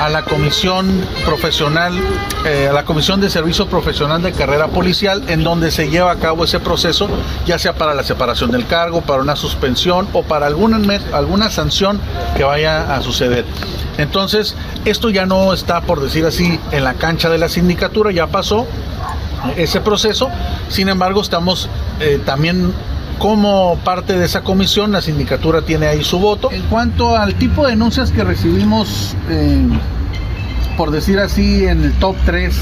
a la comisión profesional, eh, a la comisión de servicio profesional de carrera policial, en donde se lleva a cabo ese proceso, ya sea para la separación del cargo, para una suspensión o para alguna, alguna sanción que vaya a suceder. Entonces, esto ya no está, por decir así, en la cancha de la sindicatura, ya pasó ese proceso. Sin embargo, estamos eh, también como parte de esa comisión, la sindicatura tiene ahí su voto. En cuanto al tipo de denuncias que recibimos, eh, por decir así, en el top 3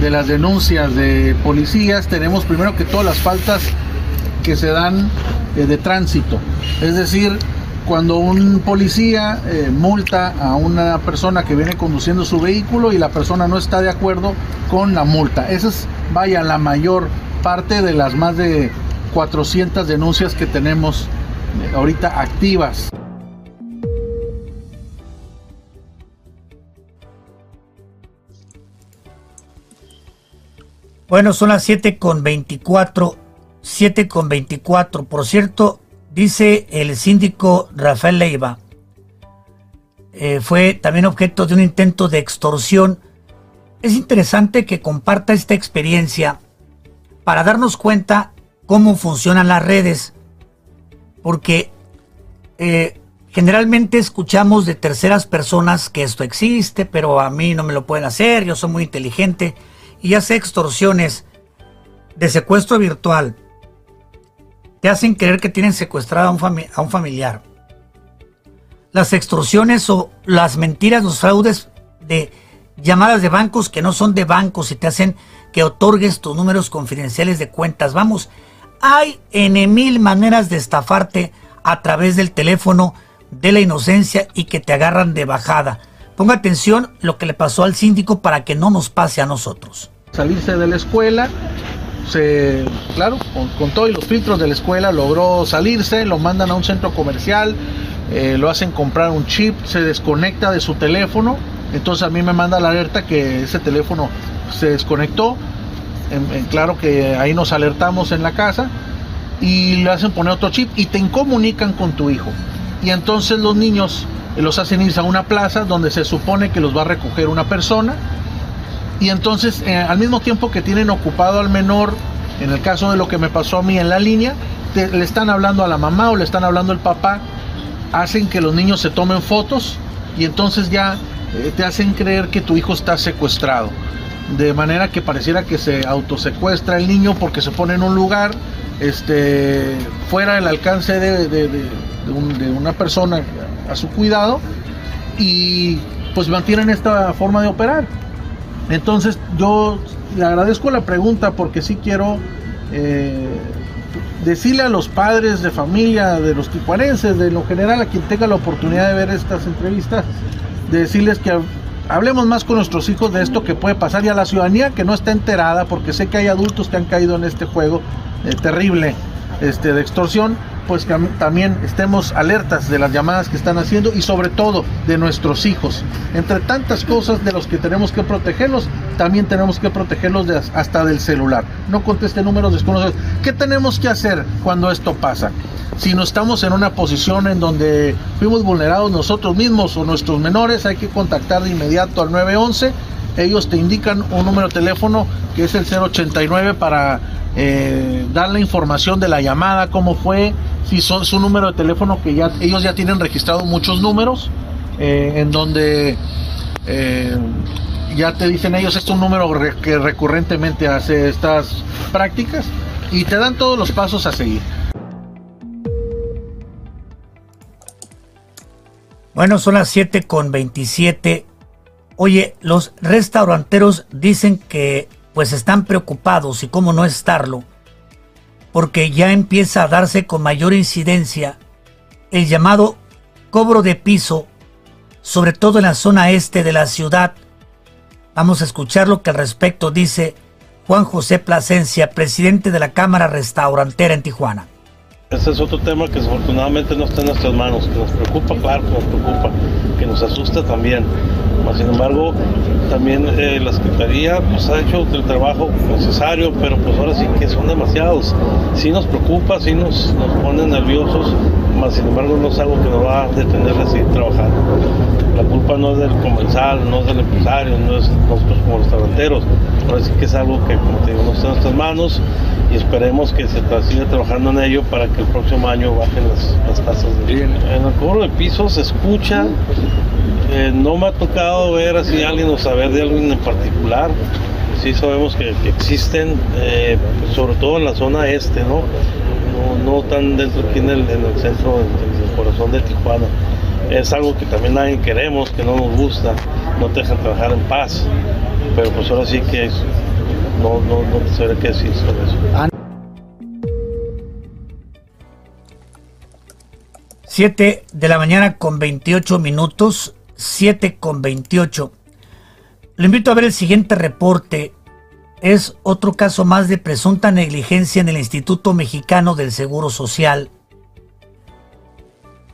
de las denuncias de policías, tenemos primero que todas las faltas que se dan eh, de tránsito. Es decir, cuando un policía eh, multa a una persona que viene conduciendo su vehículo y la persona no está de acuerdo con la multa. Esa es, vaya, la mayor parte de las más de 400 denuncias que tenemos eh, ahorita activas. Bueno, son las 7 con 24. 7 con 24. Por cierto, dice el síndico Rafael Leiva, eh, fue también objeto de un intento de extorsión. Es interesante que comparta esta experiencia para darnos cuenta cómo funcionan las redes. Porque eh, Generalmente escuchamos de terceras personas que esto existe, pero a mí no me lo pueden hacer, yo soy muy inteligente y hace extorsiones de secuestro virtual. Te hacen creer que tienen secuestrado a un, familiar. Las extorsiones o las mentiras, los fraudes de llamadas de bancos que no son de bancos y te hacen que otorgues tus números confidenciales de cuentas. Vamos, hay en mil maneras de estafarte a través del teléfono de la inocencia y que te agarran de bajada. Ponga atención lo que le pasó al síndico para que no nos pase a nosotros. Salirse de la escuela, se, claro, con, todos los filtros de la escuela logró salirse, lo mandan a un centro comercial, eh, lo hacen comprar un chip, se desconecta de su teléfono, entonces a mí me manda la alerta que ese teléfono se desconectó, claro que ahí nos alertamos en la casa y le hacen poner otro chip y te incomunican con tu hijo. Y entonces los niños los hacen irse a una plaza donde se supone que los va a recoger una persona y entonces eh, al mismo tiempo que tienen ocupado al menor, en el caso de lo que me pasó a mí en la línea, le están hablando a la mamá o le están hablando al papá, hacen que los niños se tomen fotos y entonces ya eh, te hacen creer que tu hijo está secuestrado. De manera que pareciera que se autosecuestra el niño porque se pone en un lugar este, fuera del alcance de, de, una persona a su cuidado y pues mantienen esta forma de operar. Entonces yo le agradezco la pregunta porque sí quiero eh, decirle a los padres de familia, de los tijuanenses, de lo general, a quien tenga la oportunidad de ver estas entrevistas, de decirles que hablemos más con nuestros hijos de esto que puede pasar y a la ciudadanía que no está enterada, porque sé que hay adultos que han caído en este juego eh, terrible este, de extorsión pues que también estemos alertas de las llamadas que están haciendo y sobre todo de nuestros hijos. Entre tantas cosas de los que tenemos que protegerlos, también tenemos que protegerlos hasta del celular. No conteste números desconocidos. ¿Qué tenemos que hacer cuando esto pasa? Si no estamos en una posición en donde fuimos vulnerados nosotros mismos o nuestros menores, hay que contactar de inmediato al 911. Ellos te indican un número de teléfono que es el 089 para eh, dar la información de la llamada, cómo fue, si son su número de teléfono, que ya ellos ya tienen registrado muchos números, eh, en donde eh, ya te dicen ellos, es un número que recurrentemente hace estas prácticas y te dan todos los pasos a seguir. Bueno, son las 7 con 27. Oye, los restauranteros dicen que pues están preocupados y cómo no estarlo, porque ya empieza a darse con mayor incidencia el llamado cobro de piso, sobre todo en la zona este de la ciudad. Vamos a escuchar lo que al respecto dice Juan José Plasencia, presidente de la Cámara Restaurantera en Tijuana. Ese es otro tema que desafortunadamente no está en nuestras manos, que nos preocupa, claro, que nos preocupa, que nos asusta también. Sin embargo, también eh, la Secretaría pues, ha hecho el trabajo necesario, pero pues ahora sí que son demasiados. Sí nos preocupa, sí nos, nos pone nerviosos, más sin embargo no es algo que nos va a detener de seguir trabajando. La culpa no es del comensal, no es del empresario, no es nosotros como restauranteros. Ahora sí que es algo que, como te digo, no está en nuestras manos y esperemos que se siga trabajando en ello para que el próximo año bajen las, tasas de En el cobro de pisos se escucha, eh, no me ha tocado ver así alguien o saber de alguien en particular. Sí sabemos que, existen, eh, sobre todo en la zona este, ¿no? No, tan dentro aquí en el, centro, en el corazón de Tijuana. Es algo que también nadie queremos, que no nos gusta, no te dejan trabajar en paz. Pero pues ahora sí que no, no, no sabré qué decir sobre eso. 7 de la mañana con 28 minutos, 7 con 28. Le invito a ver el siguiente reporte. Es otro caso más de presunta negligencia en el Instituto Mexicano del Seguro Social.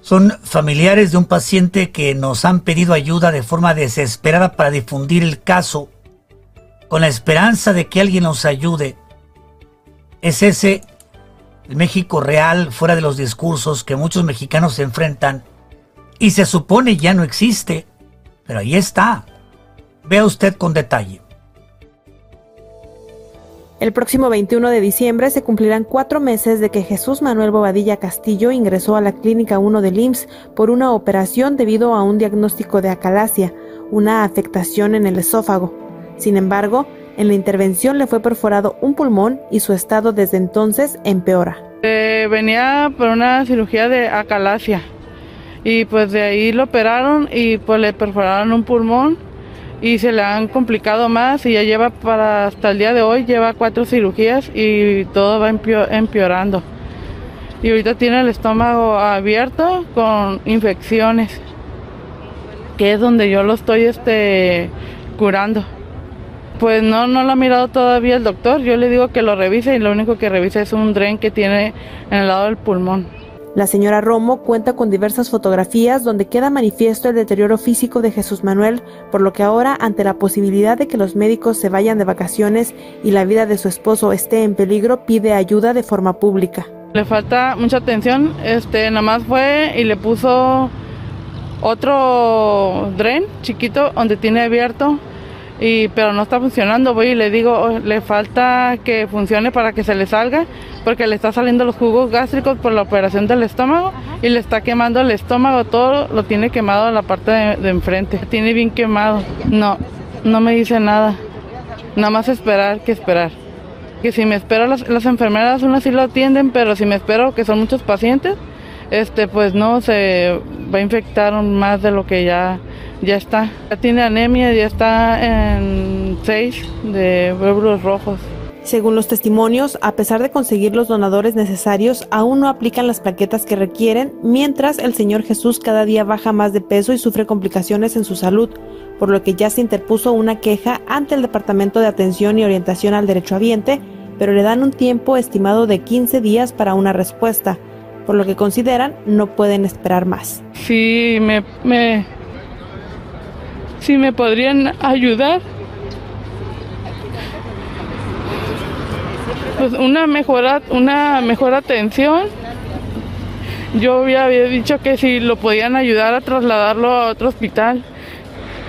Son familiares de un paciente que nos han pedido ayuda de forma desesperada para difundir el caso con la esperanza de que alguien nos ayude. Es ese el México real fuera de los discursos que muchos mexicanos se enfrentan y se supone ya no existe, pero ahí está. Vea usted con detalle. El próximo 21 de diciembre se cumplirán cuatro meses de que Jesús Manuel Bobadilla Castillo ingresó a la Clínica 1 del IMSS por una operación debido a un diagnóstico de acalasia, una afectación en el esófago. Sin embargo, en la intervención le fue perforado un pulmón y su estado desde entonces empeora. Eh, venía por una cirugía de acalasia y pues de ahí lo operaron y pues le perforaron un pulmón y se le han complicado más y ya lleva para hasta el día de hoy lleva cuatro cirugías y todo va empeorando. Y ahorita tiene el estómago abierto con infecciones que es donde yo lo estoy este curando. Pues no no lo ha mirado todavía el doctor yo le digo que lo revise y lo único que revisa es un dren que tiene en el lado del pulmón la señora Romo cuenta con diversas fotografías donde queda manifiesto el deterioro físico de Jesús Manuel, por lo que ahora, ante la posibilidad de que los médicos se vayan de vacaciones y la vida de su esposo esté en peligro, pide ayuda de forma pública. Le falta mucha atención, este, nada más fue y le puso otro dren chiquito donde tiene abierto y pero no está funcionando voy y le digo oh, le falta que funcione para que se le salga porque le está saliendo los jugos gástricos por la operación del estómago y le está quemando el estómago todo lo tiene quemado la parte de, enfrente. Tiene bien quemado. No no me dice nada. Nada más esperar que esperar. Que si me espero las, las enfermeras unas sí lo atienden pero si me espero que son muchos pacientes este pues no se va a infectar más de lo que ya ya está. Ya tiene anemia, ya está en 6 de glóbulos rojos. Según los testimonios, a pesar de conseguir los donadores necesarios, aún no aplican las plaquetas que requieren, mientras el Señor Jesús cada día baja más de peso y sufre complicaciones en su salud, por lo que ya se interpuso una queja ante el Departamento de Atención y Orientación al Derecho Habiente, pero le dan un tiempo estimado de 15 días para una respuesta, por lo que consideran no pueden esperar más. Sí, me, me, si me podrían ayudar. Pues una mejora, una mejor atención. Yo había dicho que si lo podían ayudar a trasladarlo a otro hospital,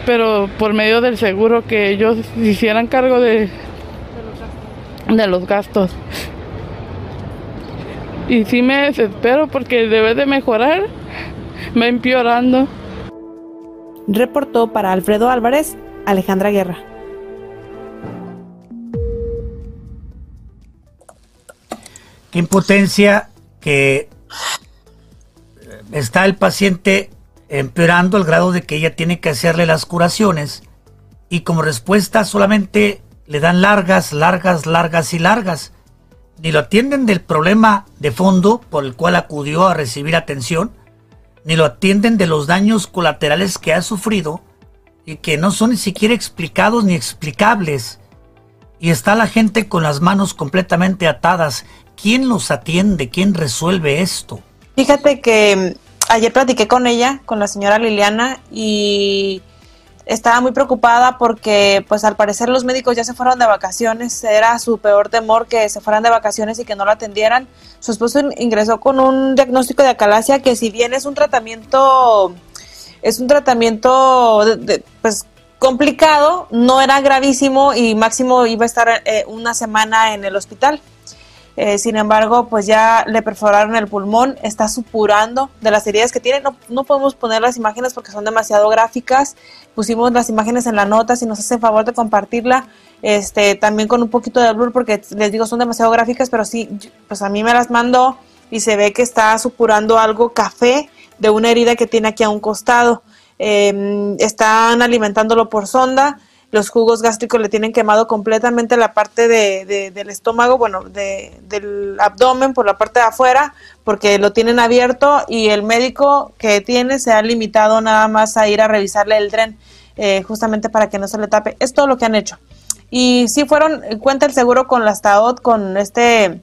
pero por medio del seguro que ellos hicieran cargo de, de los gastos. Y sí me desespero porque debe de mejorar, va empeorando. Reportó para Alfredo Álvarez, Alejandra Guerra. Qué impotencia que está el paciente empeorando al grado de que ella tiene que hacerle las curaciones y como respuesta solamente le dan largas, largas, largas y largas. Ni lo atienden del problema de fondo por el cual acudió a recibir atención, ni lo atienden de los daños colaterales que ha sufrido y que no son ni siquiera explicados ni explicables. Y está la gente con las manos completamente atadas. ¿Quién los atiende? ¿Quién resuelve esto? Fíjate que mm, ayer platiqué con ella, con la señora Liliana, y estaba muy preocupada porque pues al parecer los médicos ya se fueron de vacaciones, era su peor temor que se fueran de vacaciones y que no la atendieran. Su esposo ingresó con un diagnóstico de acalasia que si bien es un tratamiento es un tratamiento pues complicado, no era gravísimo y máximo iba a estar eh, una semana en el hospital. Eh, sin embargo, pues ya le perforaron el pulmón, está supurando de las heridas que tiene. No, no podemos poner las imágenes porque son demasiado gráficas. Pusimos las imágenes en la nota, si nos hace favor de compartirla, este, también con un poquito de blur porque les digo son demasiado gráficas, pero sí, pues a mí me las mandó y se ve que está supurando algo café de una herida que tiene aquí a un costado. Em, están alimentándolo por sonda los jugos gástricos le tienen quemado completamente la parte de, del estómago, bueno, de, del abdomen por la parte de afuera, porque lo tienen abierto y el médico que tiene se ha limitado nada más a ir a revisarle el tren, eh, justamente para que no se le tape. Es todo lo que han hecho. Y sí fueron, cuenta el seguro con la STAOT, con este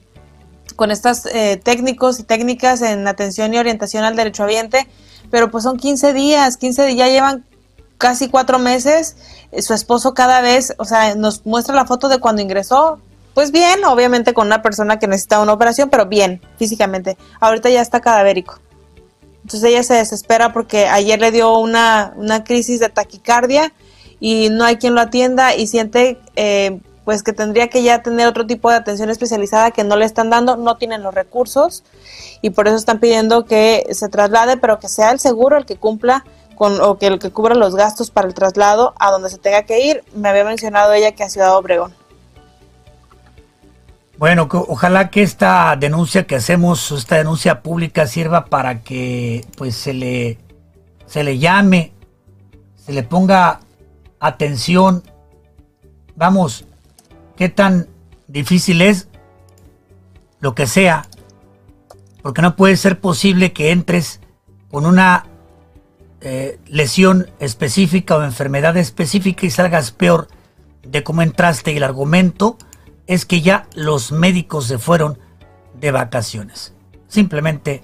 con estos eh, técnicos y técnicas en atención y orientación al derecho derechohabiente, pero pues son 15 días, 15 días, ya llevan casi cuatro meses, eh, su esposo cada vez, o sea, nos muestra la foto de cuando ingresó, pues bien, obviamente con una persona que necesita una operación, pero bien, físicamente. Ahorita ya está cadavérico. Entonces ella se desespera porque ayer le dio una, una crisis de taquicardia y no hay quien lo atienda y siente eh, pues que tendría que ya tener otro tipo de atención especializada que no le están dando, no tienen los recursos y por eso están pidiendo que se traslade, pero que sea el seguro el que cumpla con, o que el que cubra los gastos para el traslado a donde se tenga que ir. Me había mencionado ella que a Ciudad Obregón. Bueno, ojalá que esta denuncia que hacemos, esta denuncia pública sirva para que pues se le se le llame, se le ponga atención. Vamos, qué tan difícil es lo que sea, porque no puede ser posible que entres con una eh, lesión específica o enfermedad específica y salgas peor de cómo entraste y el argumento es que ya los médicos se fueron de vacaciones. Simplemente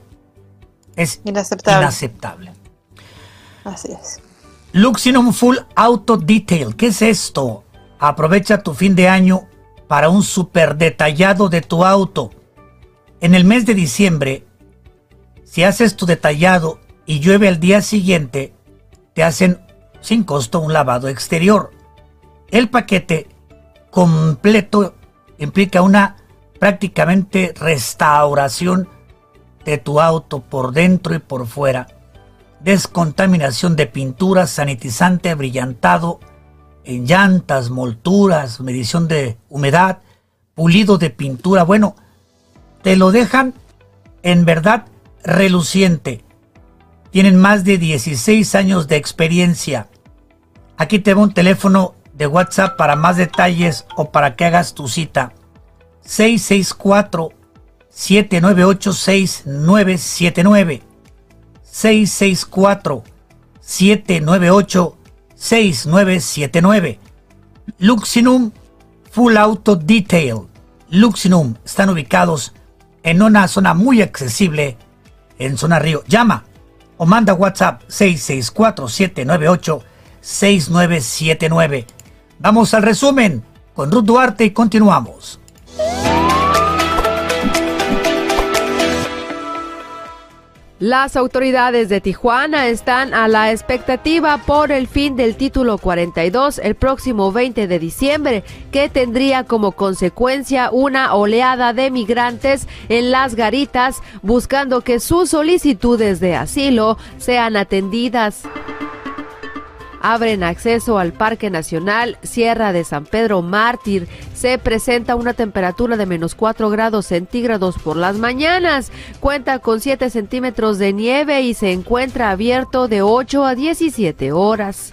es inaceptable. Así es. Luxinum Full Auto Detail. ¿Qué es esto? Aprovecha tu fin de año para un super detallado de tu auto. En el mes de diciembre, si haces tu detallado y llueve al día siguiente, te hacen sin costo un lavado exterior. El paquete completo implica una prácticamente restauración de tu auto por dentro y por fuera. Descontaminación de pintura, sanitizante, brillantado en llantas, molturas, medición de humedad, pulido de pintura. Bueno, te lo dejan en verdad reluciente. Tienen más de 16 años de experiencia. Aquí te va un teléfono de WhatsApp para más detalles o para que hagas tu cita. 664 798 6979 664 798 6979 Luxinum Full Auto Detail. Luxinum están ubicados en una zona muy accesible en zona Río. Llama o manda WhatsApp 664 798 6979 Vamos al resumen con Ruth Duarte y continuamos. Las autoridades de Tijuana están a la expectativa por el fin del título 42 el próximo 20 de diciembre, que tendría como consecuencia una oleada de migrantes en las garitas buscando que sus solicitudes de asilo sean atendidas abren acceso al Parque Nacional Sierra de San Pedro Mártir. Se presenta una temperatura de menos 4 grados centígrados por las mañanas. Cuenta con 7 centímetros de nieve y se encuentra abierto de 8 a 17 horas.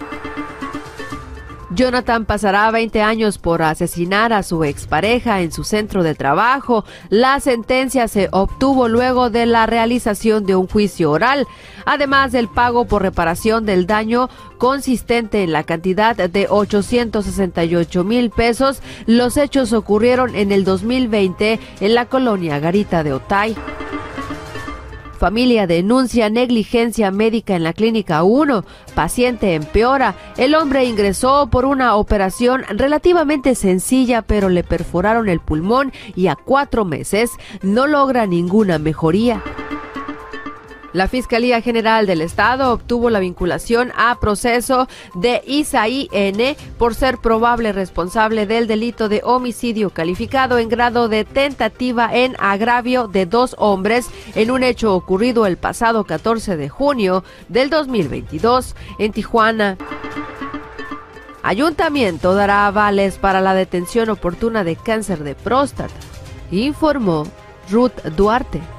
Jonathan pasará 20 años por asesinar a su expareja en su centro de trabajo. La sentencia se obtuvo luego de la realización de un juicio oral, además del pago por reparación del daño consistente en la cantidad de 868 mil pesos. Los hechos ocurrieron en el 2020 en la colonia Garita de Otay. Familia denuncia negligencia médica en la clínica 1. Paciente empeora. El hombre ingresó por una operación relativamente sencilla, pero le perforaron el pulmón y a cuatro meses no logra ninguna mejoría. La Fiscalía General del Estado obtuvo la vinculación a proceso de Isaí N por ser probable responsable del delito de homicidio calificado en grado de tentativa en agravio de dos hombres en un hecho ocurrido el pasado 14 de junio del 2022 en Tijuana. Ayuntamiento dará avales para la detención oportuna de cáncer de próstata, informó Ruth Duarte.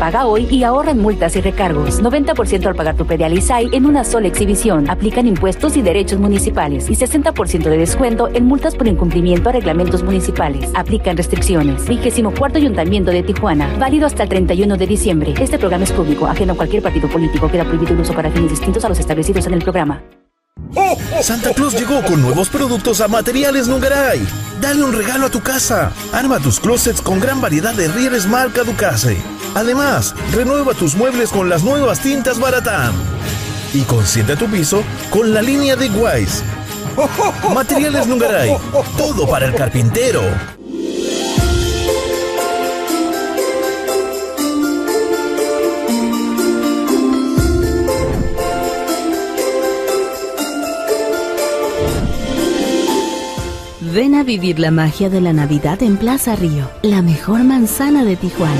Paga hoy y ahorra en multas y recargos. 90% al pagar tu predial ISAI en una sola exhibición. Aplican impuestos y derechos municipales. Y 60% de descuento en multas por incumplimiento a reglamentos municipales. Aplican restricciones. Vigésimo cuarto Ayuntamiento de Tijuana. Válido hasta el 31 de diciembre. Este programa es público, ajeno a cualquier partido político. Queda prohibido el uso para fines distintos a los establecidos en el programa. Santa Claus llegó con nuevos productos a Materiales Nungaray. Dale un regalo a tu casa. Arma tus closets con gran variedad de rieles marca Ducase. Además, renueva tus muebles con las nuevas tintas Baratán. Y consiente tu piso con la línea de Wise. Materiales Nungaray. Todo para el carpintero. Ven a vivir la magia de la Navidad en Plaza Río, la mejor manzana de Tijuana.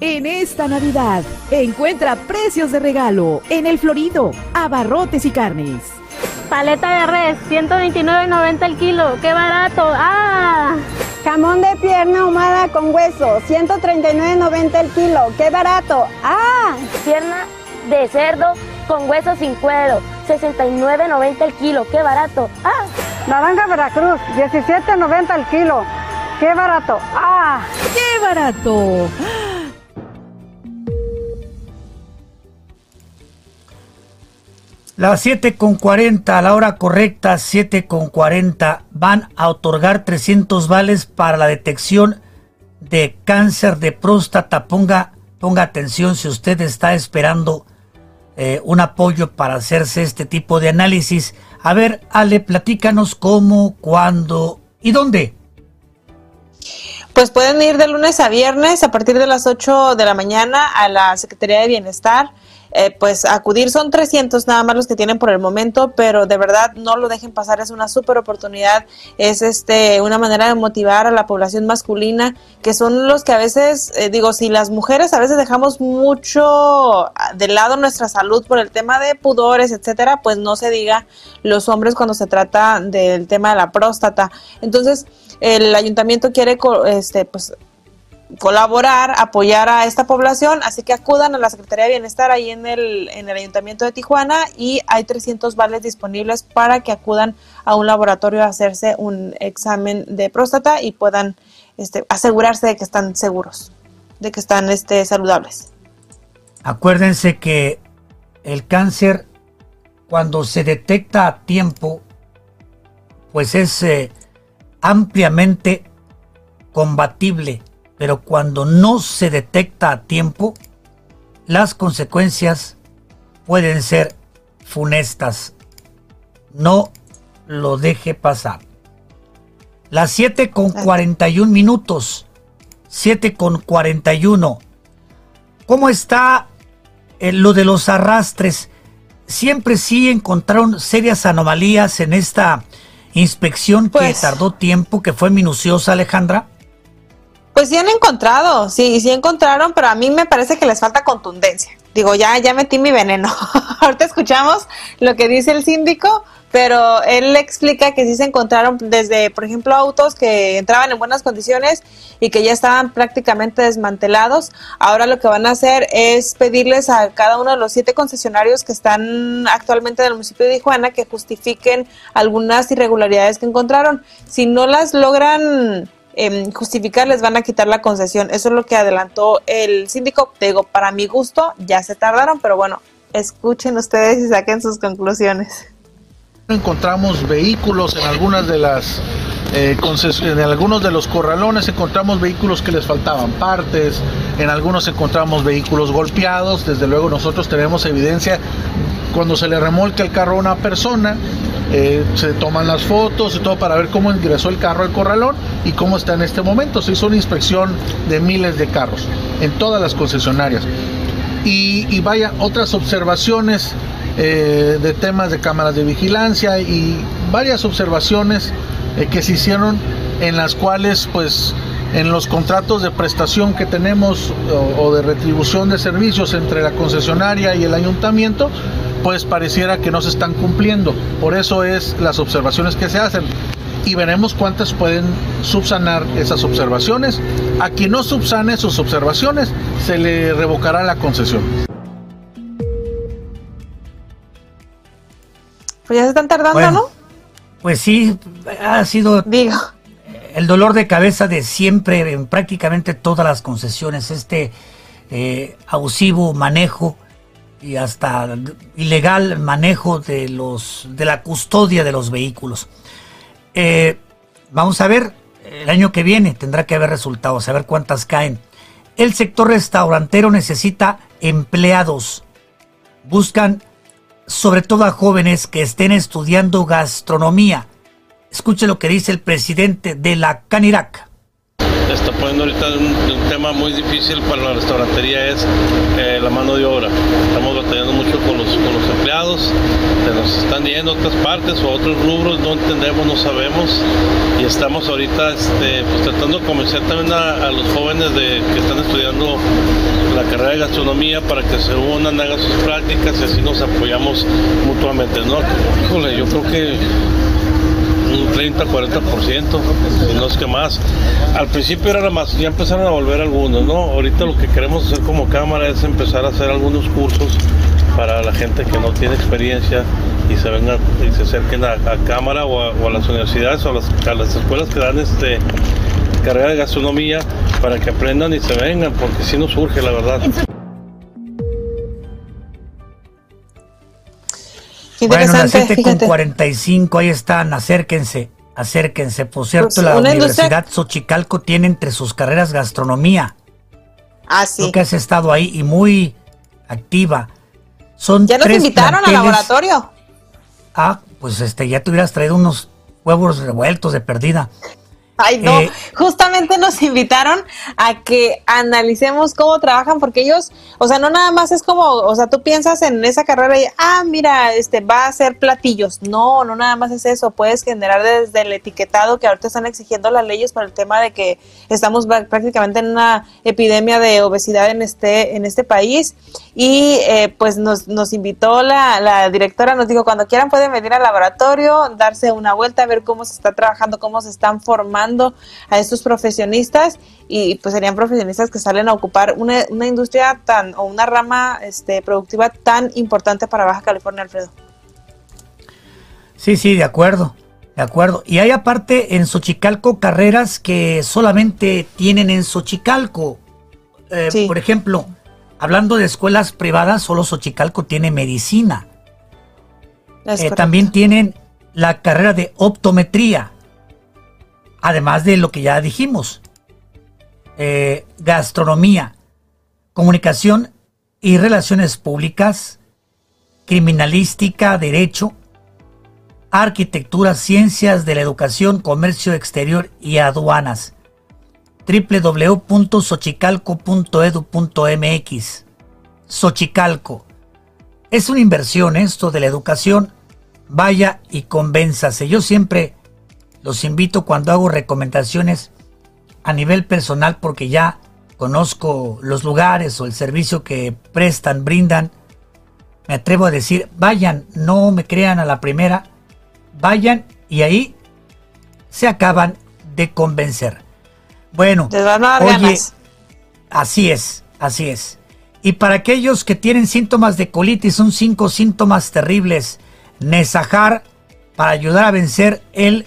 En esta Navidad, encuentra precios de regalo en el Florido, abarrotes y carnes. Paleta de res, 129.90 el kilo, qué barato. ¡Ah! Jamón de pierna ahumada con hueso, 139.90 el kilo, qué barato. ¡Ah! Pierna de cerdo con hueso sin cuero, 69.90 el kilo, qué barato. ¡Ah! Naranja Veracruz, 17.90 el kilo, qué barato. ¡Ah! ¡Qué barato! Las 7 con 40, a la hora correcta, 7 con 40, van a otorgar 300 vales para la detección de cáncer de próstata. Ponga, ponga atención si usted está esperando eh, un apoyo para hacerse este tipo de análisis. A ver, Ale, platícanos cómo, cuándo y dónde. Pues pueden ir de lunes a viernes a partir de las 8 de la mañana a la Secretaría de Bienestar eh, pues acudir. Son 300 nada más los que tienen por el momento, pero de verdad no lo dejen pasar, es una súper oportunidad, es este una manera de motivar a la población masculina, que son los que a veces, eh, digo, si las mujeres a veces dejamos mucho de lado nuestra salud por el tema de pudores, etcétera, pues no se diga los hombres cuando se trata del tema de la próstata. Entonces, el ayuntamiento quiere este pues colaborar, apoyar a esta población, así que acudan a la Secretaría de Bienestar ahí en el, en el Ayuntamiento de Tijuana y hay 300 vales disponibles para que acudan a un laboratorio a hacerse un examen de próstata y puedan este, asegurarse de que están seguros, de que están este, saludables. Acuérdense que el cáncer, cuando se detecta a tiempo, pues es eh, ampliamente combatible pero cuando no se detecta a tiempo, las consecuencias pueden ser funestas. No lo deje pasar. Las 7 con 41 minutos. 7 con 41. ¿Cómo está eh, lo de los arrastres? Siempre sí encontraron serias anomalías en esta inspección que pues tardó tiempo, que fue minuciosa, Alejandra. Pues sí han encontrado, sí, sí encontraron, pero a mí me parece que les falta contundencia. Digo, ya, ya metí mi veneno. Ahorita escuchamos lo que dice el síndico, pero él explica que sí se encontraron desde, por ejemplo, autos que entraban en buenas condiciones y que ya estaban prácticamente desmantelados. Ahora lo que van a hacer es pedirles a cada uno de los siete concesionarios que están actualmente en el municipio de Tijuana que justifiquen algunas irregularidades que encontraron. Si no las logran eh, justificar, les van a quitar la concesión. Eso es lo que adelantó el síndico. Te digo, para mi gusto, ya se tardaron, pero bueno, escuchen ustedes y saquen sus conclusiones. Encontramos vehículos en algunas de las eh, en algunos de los corralones encontramos vehículos que les faltaban partes, en algunos encontramos vehículos golpeados, desde luego nosotros tenemos evidencia cuando se le remolca el carro a una persona, eh, se toman las fotos y todo para ver cómo ingresó el carro al corralón y cómo está en este momento. Se hizo una inspección de miles de carros en todas las concesionarias. Y, vaya, otras observaciones eh, de temas de cámaras de vigilancia y varias observaciones eh, que se hicieron en las cuales pues en los contratos de prestación que tenemos o, de retribución de servicios entre la concesionaria y el ayuntamiento, pues pareciera que no se están cumpliendo. Por eso es las observaciones que se hacen. Y veremos cuántas pueden subsanar esas observaciones. A quien no subsane sus observaciones, se le revocará la concesión. Pues ya se están tardando, ¿no? Pues sí, ha sido Digo. el dolor de cabeza de siempre en prácticamente todas las concesiones, este eh, abusivo manejo y hasta ilegal manejo de los de la custodia de los vehículos. Eh, vamos a ver, el año que viene tendrá que haber resultados, a ver cuántas caen. El sector restaurantero necesita empleados. Buscan sobre todo a jóvenes que estén estudiando gastronomía. Escuche lo que dice el presidente de la Canirac. Está poniendo ahorita un, tema muy difícil para la restaurantería es eh, la mano de obra. Estamos batallando mucho con los, con los empleados, se nos están yendo a otras partes o a otros rubros, no entendemos, no sabemos y estamos ahorita este, pues, tratando de convencer también a, los jóvenes de, que están estudiando la carrera de gastronomía para que se unan, hagan sus prácticas y así nos apoyamos mutuamente, ¿no? Híjole, yo creo que 30, 40%, si no es que más. Al principio era más, ya empezaron a volver algunos, ¿no? Ahorita lo que queremos hacer como cámara es empezar a hacer algunos cursos para la gente que no tiene experiencia y se vengan y se acerquen a, cámara o a, las universidades o a las, a las escuelas que dan este carrera de gastronomía para que aprendan y se vengan, porque si nos surge la verdad. Bueno, las Interesante, 7 con fíjate. 45, ahí están, acérquense, acérquense. Por cierto, Pues, la Universidad Xochicalco tiene entre sus carreras gastronomía. Ah, sí. Que has estado ahí y muy activa. Son Ya nos invitaron al laboratorio. Ah, pues este, ya te hubieras traído unos huevos revueltos de perdida. Ay, no, Eh, justamente nos invitaron a que analicemos cómo trabajan, porque ellos, o sea, no nada más es como, o sea, tú piensas en esa carrera y, ah, mira, este, va a hacer platillos. No, no nada más es eso, puedes generar desde el etiquetado que ahorita están exigiendo las leyes por el tema de que estamos prácticamente en una epidemia de obesidad en este, en este país. Y eh, pues nos, nos invitó la, la directora, nos dijo, cuando quieran pueden venir al laboratorio, darse una vuelta, ver cómo se está trabajando, cómo se están formando a estos profesionistas y pues serían profesionistas que salen a ocupar una, una industria tan o una rama este, productiva tan importante para Baja California, Alfredo. Sí, sí, de acuerdo, de acuerdo. Y hay aparte en Xochicalco carreras que solamente tienen en Xochicalco. Eh, Por ejemplo, hablando de escuelas privadas, solo Xochicalco tiene medicina. Eh, también tienen la carrera de optometría, además de lo que ya dijimos, eh, gastronomía, comunicación y relaciones públicas, criminalística, derecho, arquitectura, ciencias de la educación, comercio exterior y aduanas. www.xochicalco.edu.mx Xochicalco. Es una inversión esto de la educación. Vaya y convénzase. Yo siempre los invito cuando hago recomendaciones a nivel personal porque ya conozco los lugares o el servicio que prestan, brindan. Me atrevo a decir, vayan, no me crean a la primera, vayan y ahí se acaban de convencer. Bueno, Les van a dar oye, ganas. así es, así es. Y para aquellos que tienen síntomas de colitis, son cinco síntomas terribles. Nesajar para ayudar a vencer el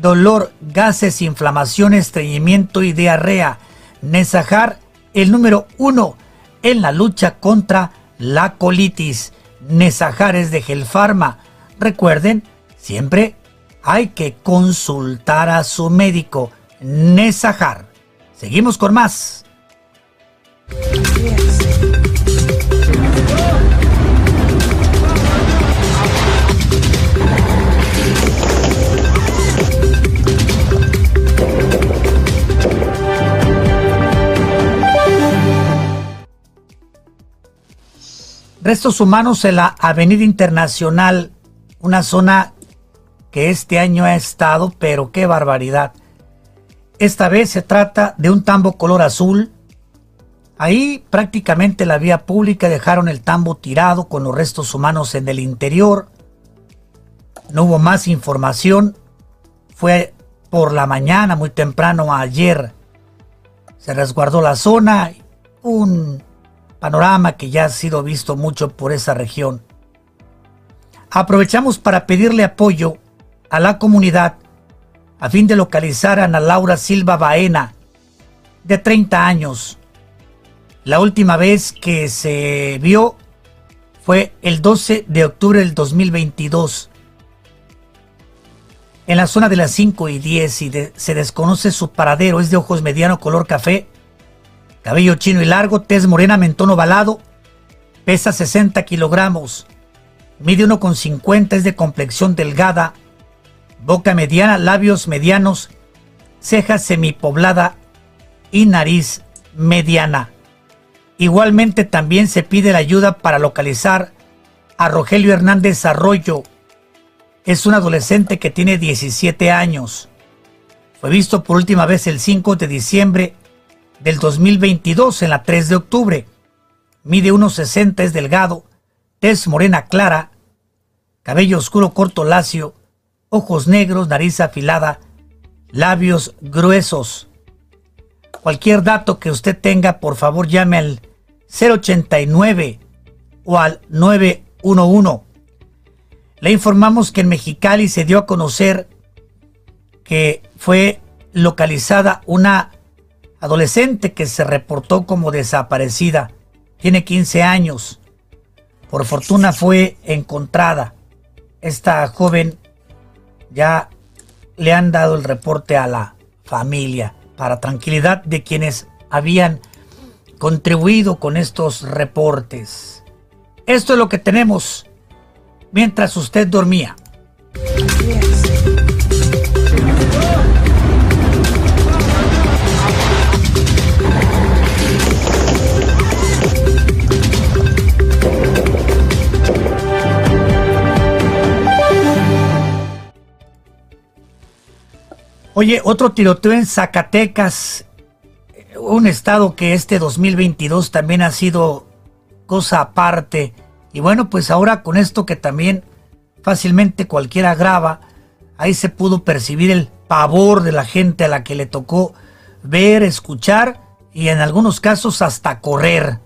dolor, gases, inflamación, estreñimiento y diarrea. Nesajar, el número uno en la lucha contra la colitis. Nesajar es de Gelfarma. Recuerden, siempre hay que consultar a su médico. Nesajar. Seguimos con más. Restos humanos en la Avenida Internacional, una zona que este año ha estado, pero qué barbaridad. Esta vez se trata de un tambo color azul. Ahí prácticamente la vía pública dejaron el tambo tirado con los restos humanos en el interior. No hubo más información. Fue por la mañana, muy temprano ayer. Se resguardó la zona. Un panorama que ya ha sido visto mucho por esa región. Aprovechamos para pedirle apoyo a la comunidad a fin de localizar a Ana Laura Silva Baena, de 30 años. La última vez que se vio fue el 12 de octubre del 2022. En la zona de las 5 y 10 y se desconoce su paradero, es de ojos mediano color café, cabello chino y largo, tez morena, mentón ovalado, pesa 60 kilogramos, mide 1,50, es de complexión delgada, boca mediana, labios medianos, ceja semipoblada y nariz mediana. Igualmente también se pide la ayuda para localizar a Rogelio Hernández Arroyo. Es un adolescente que tiene 17 años. Fue visto por última vez el 5 de diciembre del 2022 en la 3 de octubre. Mide 1,60, es delgado, tez morena clara, cabello oscuro corto lacio, ojos negros, nariz afilada, labios gruesos. Cualquier dato que usted tenga, por favor llame al 089 o al 911. Le informamos que en Mexicali se dio a conocer que fue localizada una adolescente que se reportó como desaparecida. Tiene 15 años. Por fortuna fue encontrada. Esta joven ya le han dado el reporte a la familia para tranquilidad de quienes habían contribuido con estos reportes. Esto es lo que tenemos mientras usted dormía. Oye, otro tiroteo en Zacatecas, un estado que este 2022 también ha sido cosa aparte. Y bueno, pues ahora con esto que también fácilmente cualquiera graba, ahí se pudo percibir el pavor de la gente a la que le tocó ver, escuchar y en algunos casos hasta correr.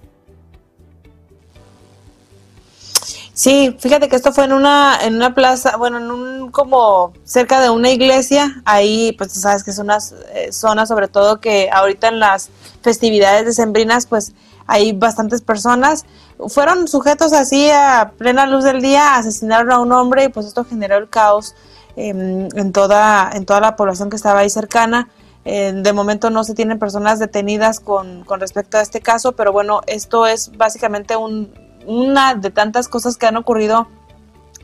Sí, fíjate que esto fue en una, en una plaza, bueno, en un como cerca de una iglesia, ahí pues sabes que es una eh, zona sobre todo que ahorita en las festividades decembrinas pues hay bastantes personas, fueron sujetos así a plena luz del día, asesinaron a un hombre y pues esto generó el caos em, en, toda, en toda la población que estaba ahí cercana. Eh, de momento no se tienen personas detenidas con, con respecto a este caso, pero bueno, esto es básicamente un, una de tantas cosas que han ocurrido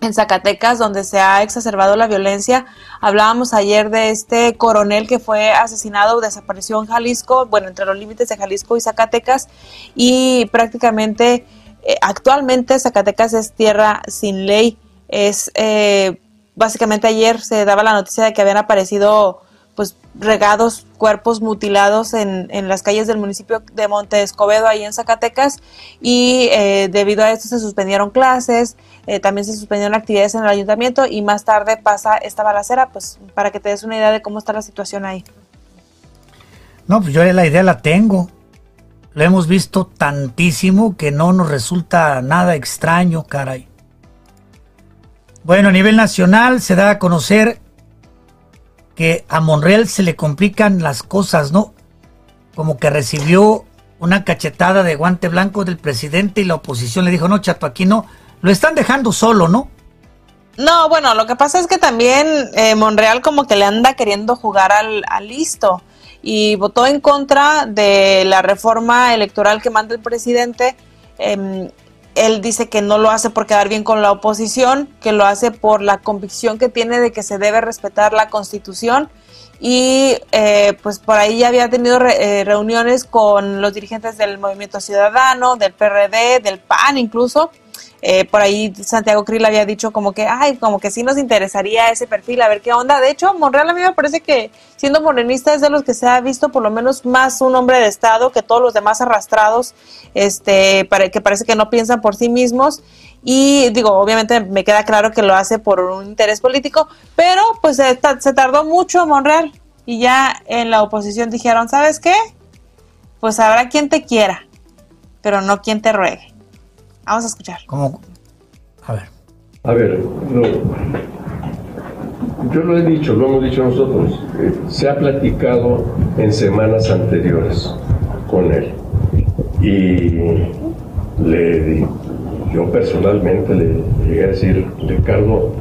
en Zacatecas, donde se ha exacerbado la violencia. Hablábamos ayer de este coronel que fue asesinado o desapareció en Jalisco, bueno, entre los límites de Jalisco y Zacatecas, y prácticamente eh, actualmente Zacatecas es tierra sin ley. Es eh, básicamente ayer se daba la noticia de que habían aparecido pues regados cuerpos mutilados en, en, las calles del municipio de Monte Escobedo, ahí en Zacatecas, y eh, debido a esto se suspendieron clases, eh, también se suspendieron actividades en el ayuntamiento y más tarde pasa esta balacera, pues para que te des una idea de cómo está la situación ahí. No, pues yo la idea la tengo. Lo hemos visto tantísimo que no nos resulta nada extraño, caray. Bueno, a nivel nacional se da a conocer que a Monreal se le complican las cosas, ¿no? Como que recibió una cachetada de guante blanco del presidente y la oposición le dijo, no, chato, aquí no. Lo están dejando solo, ¿no? No, bueno, lo que pasa es que también eh, Monreal como que le anda queriendo jugar al, listo y votó en contra de la reforma electoral que manda el presidente. Em, él dice que no lo hace por quedar bien con la oposición, que lo hace por la convicción que tiene de que se debe respetar la constitución. Y eh, pues por ahí ya había tenido eh, reuniones con los dirigentes del Movimiento Ciudadano, del PRD, del PAN incluso, eh, por ahí Santiago Krill había dicho como que, ay, como que sí nos interesaría ese perfil, a ver qué onda. De hecho, Monreal a mí me parece que siendo morenista es de los que se ha visto por lo menos más un hombre de Estado que todos los demás arrastrados, este, para, que parece que no piensan por sí mismos. Y digo, obviamente me queda claro que lo hace por un interés político, pero pues se, se tardó mucho Monreal y ya en la oposición dijeron, ¿sabes qué? Pues habrá quien te quiera, pero no quien te ruegue. Vamos a escuchar. ¿Cómo? A ver. A ver, no. Yo lo he dicho, lo hemos dicho nosotros. Eh, se ha platicado en semanas anteriores con él. Y le yo personalmente le llegué a decir, Ricardo,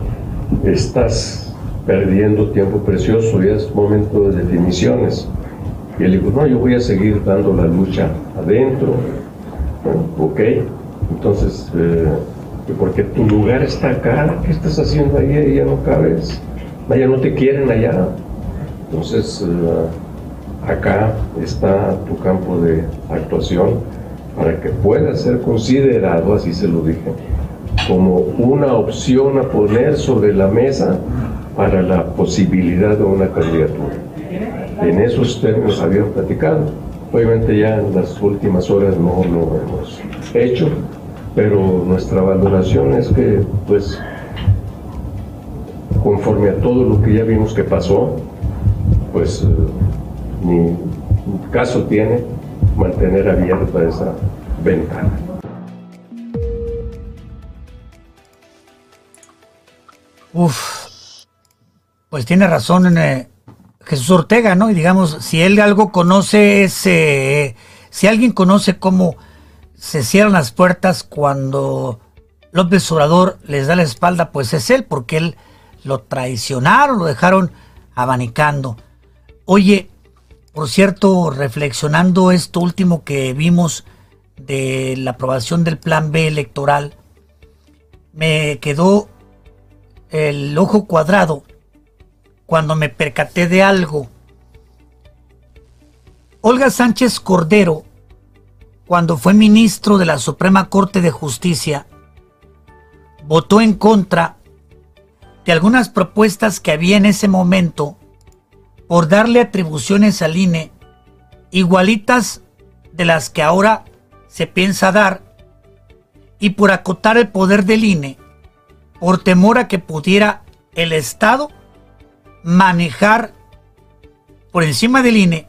estás perdiendo tiempo precioso, y es momento de definiciones. Y él dijo, no, yo voy a seguir dando la lucha adentro. ok, entonces, eh, porque tu lugar está acá, ¿qué estás haciendo ahí? Ya no cabes, allá no te quieren allá. Entonces, eh, acá está tu campo de actuación para que pueda ser considerado, así se lo dije, como una opción a poner sobre la mesa para la posibilidad de una candidatura. En esos términos había platicado. Obviamente ya en las últimas horas no lo hemos hecho, pero nuestra valoración es que, pues, conforme a todo lo que ya vimos que pasó, pues ni caso tiene mantener abierta esa ventana. Uf, pues tiene razón eh, Jesús Ortega, ¿no? Y digamos, si él algo conoce es, eh, si alguien conoce cómo se cierran las puertas cuando López Obrador les da la espalda, pues es él, porque él lo traicionaron, lo dejaron abanicando. Oye, por cierto, reflexionando esto último que vimos de la aprobación del plan B electoral, me quedó el ojo cuadrado cuando me percaté de algo. Olga Sánchez Cordero, cuando fue ministro de la Suprema Corte de Justicia, votó en contra de algunas propuestas que había en ese momento por darle atribuciones al INE igualitas de las que ahora se piensa dar y por acotar el poder del INE por temor a que pudiera el Estado manejar por encima del INE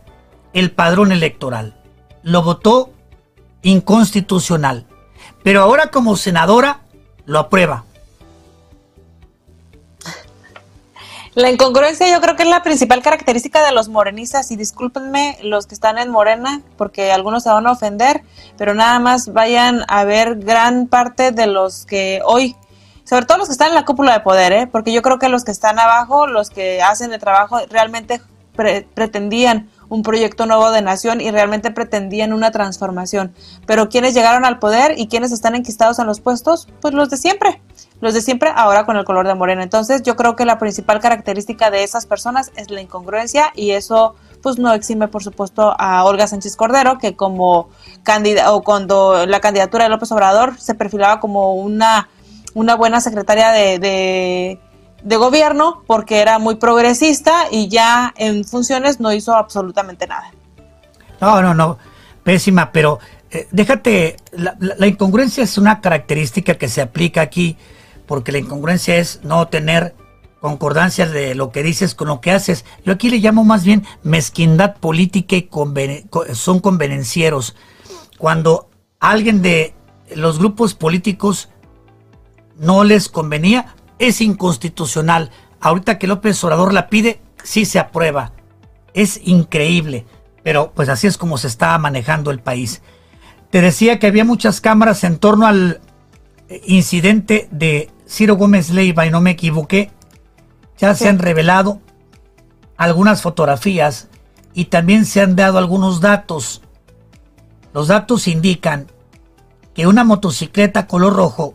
el padrón electoral. Lo votó inconstitucional. Pero ahora como senadora lo aprueba. La incongruencia yo creo que es la principal característica de los morenistas y discúlpenme los que están en Morena porque algunos se van a ofender, pero nada más vayan a ver gran parte de los que hoy, sobre todo los que están en la cúpula de poder, ¿eh? porque yo creo que los que están abajo, los que hacen el trabajo, realmente pretendían un proyecto nuevo de nación y realmente pretendían una transformación. Pero quienes llegaron al poder y quienes están enquistados en los puestos, pues los de siempre los de siempre ahora con el color de moreno. Entonces yo creo que la principal característica de esas personas es la incongruencia y eso pues no exime por supuesto a Olga Sánchez Cordero que como candidata o cuando la candidatura de López Obrador se perfilaba como una, una buena secretaria de, gobierno porque era muy progresista y ya en funciones no hizo absolutamente nada. No, no, no, pésima, pero eh, déjate, la, la, incongruencia es una característica que se aplica aquí porque la incongruencia es no tener concordancia de lo que dices con lo que haces. Yo aquí le llamo más bien mezquindad política y son convenencieros. Cuando alguien de los grupos políticos no les convenía, es inconstitucional. Ahorita que López Obrador la pide, sí se aprueba. Es increíble, pero pues así es como se está manejando el país. Te decía que había muchas cámaras en torno al incidente de Ciro Gómez Leiva y no me equivoqué, ya se han revelado algunas fotografías y también se han dado algunos datos. Los datos indican que una motocicleta color rojo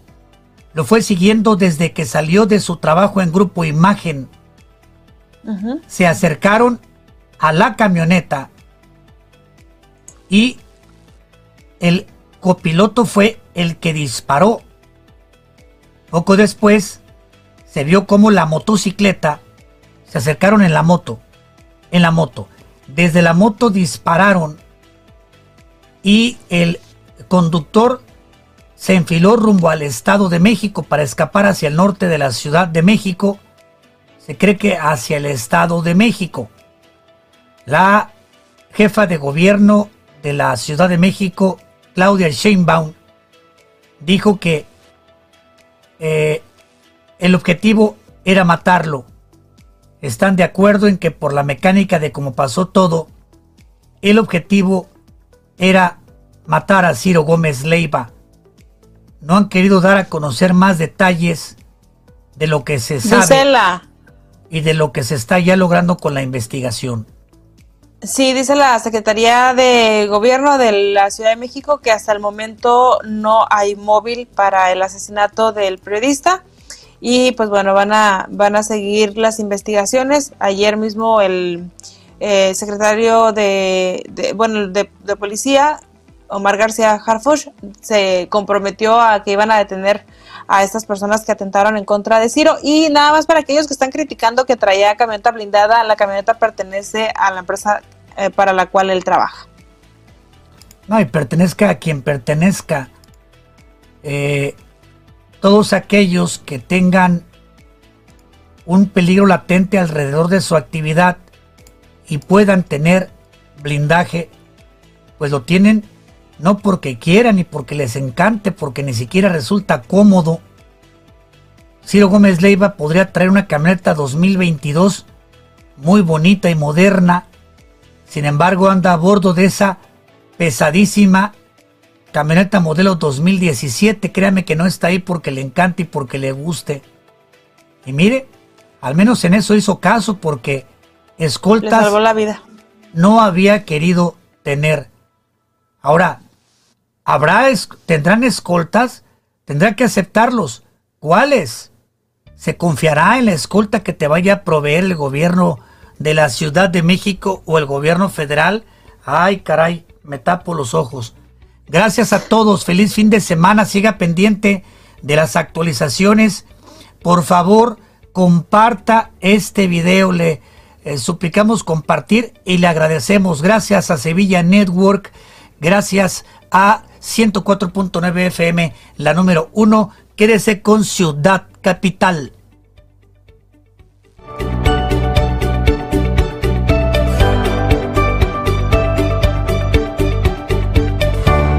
lo fue siguiendo desde que salió de su trabajo en Grupo Imagen. Se acercaron a la camioneta y el copiloto fue el que disparó poco después, se vio como la motocicleta se acercaron en la moto, en la moto. Desde la moto dispararon y el conductor se enfiló rumbo al Estado de México para escapar hacia el norte de la Ciudad de México. Se cree que hacia el Estado de México. La jefa de gobierno de la Ciudad de México, Claudia Sheinbaum, dijo que eh, el objetivo era matarlo. Están de acuerdo en que por la mecánica de cómo pasó todo, el objetivo era matar a Ciro Gómez Leiva. No han querido dar a conocer más detalles de lo que se sabe y de lo que se está ya logrando con la investigación. Sí, dice la Secretaría de Gobierno de la Ciudad de México que hasta el momento no hay móvil para el asesinato del periodista y pues bueno, van a van a seguir las investigaciones. Ayer mismo el eh, secretario de, de- bueno, de, de policía, Omar García Harfush, se comprometió a que iban a detener a estas personas que atentaron en contra de Ciro. Y nada más para aquellos que están criticando que traía camioneta blindada, la camioneta pertenece a la empresa eh, para la cual él trabaja. No, y pertenezca a quien pertenezca. Eh, todos aquellos que tengan un peligro latente alrededor de su actividad y puedan tener blindaje, pues lo tienen no porque quieran ni porque les encante, porque ni siquiera resulta cómodo. Ciro Gómez Leiva podría traer una camioneta 2022 muy bonita y moderna, sin embargo anda a bordo de esa pesadísima camioneta modelo 2017. Créame que no está ahí porque le encante y porque le guste. Y mire, al menos en eso hizo caso porque Le escoltas salvó la vida. no había querido tener. Ahora, habrá tendrán escoltas, tendrá que aceptarlos. ¿Cuáles? ¿Se confiará en la escolta que te vaya a proveer el gobierno de la Ciudad de México o el gobierno federal? Ay, caray, me tapo los ojos. Gracias a todos, feliz fin de semana, siga pendiente de las actualizaciones. Por favor, comparta este video, le eh, suplicamos compartir y le agradecemos. Gracias a Sevilla Network, gracias a 104.9 FM, la número uno. Quédese con Ciudad Capital.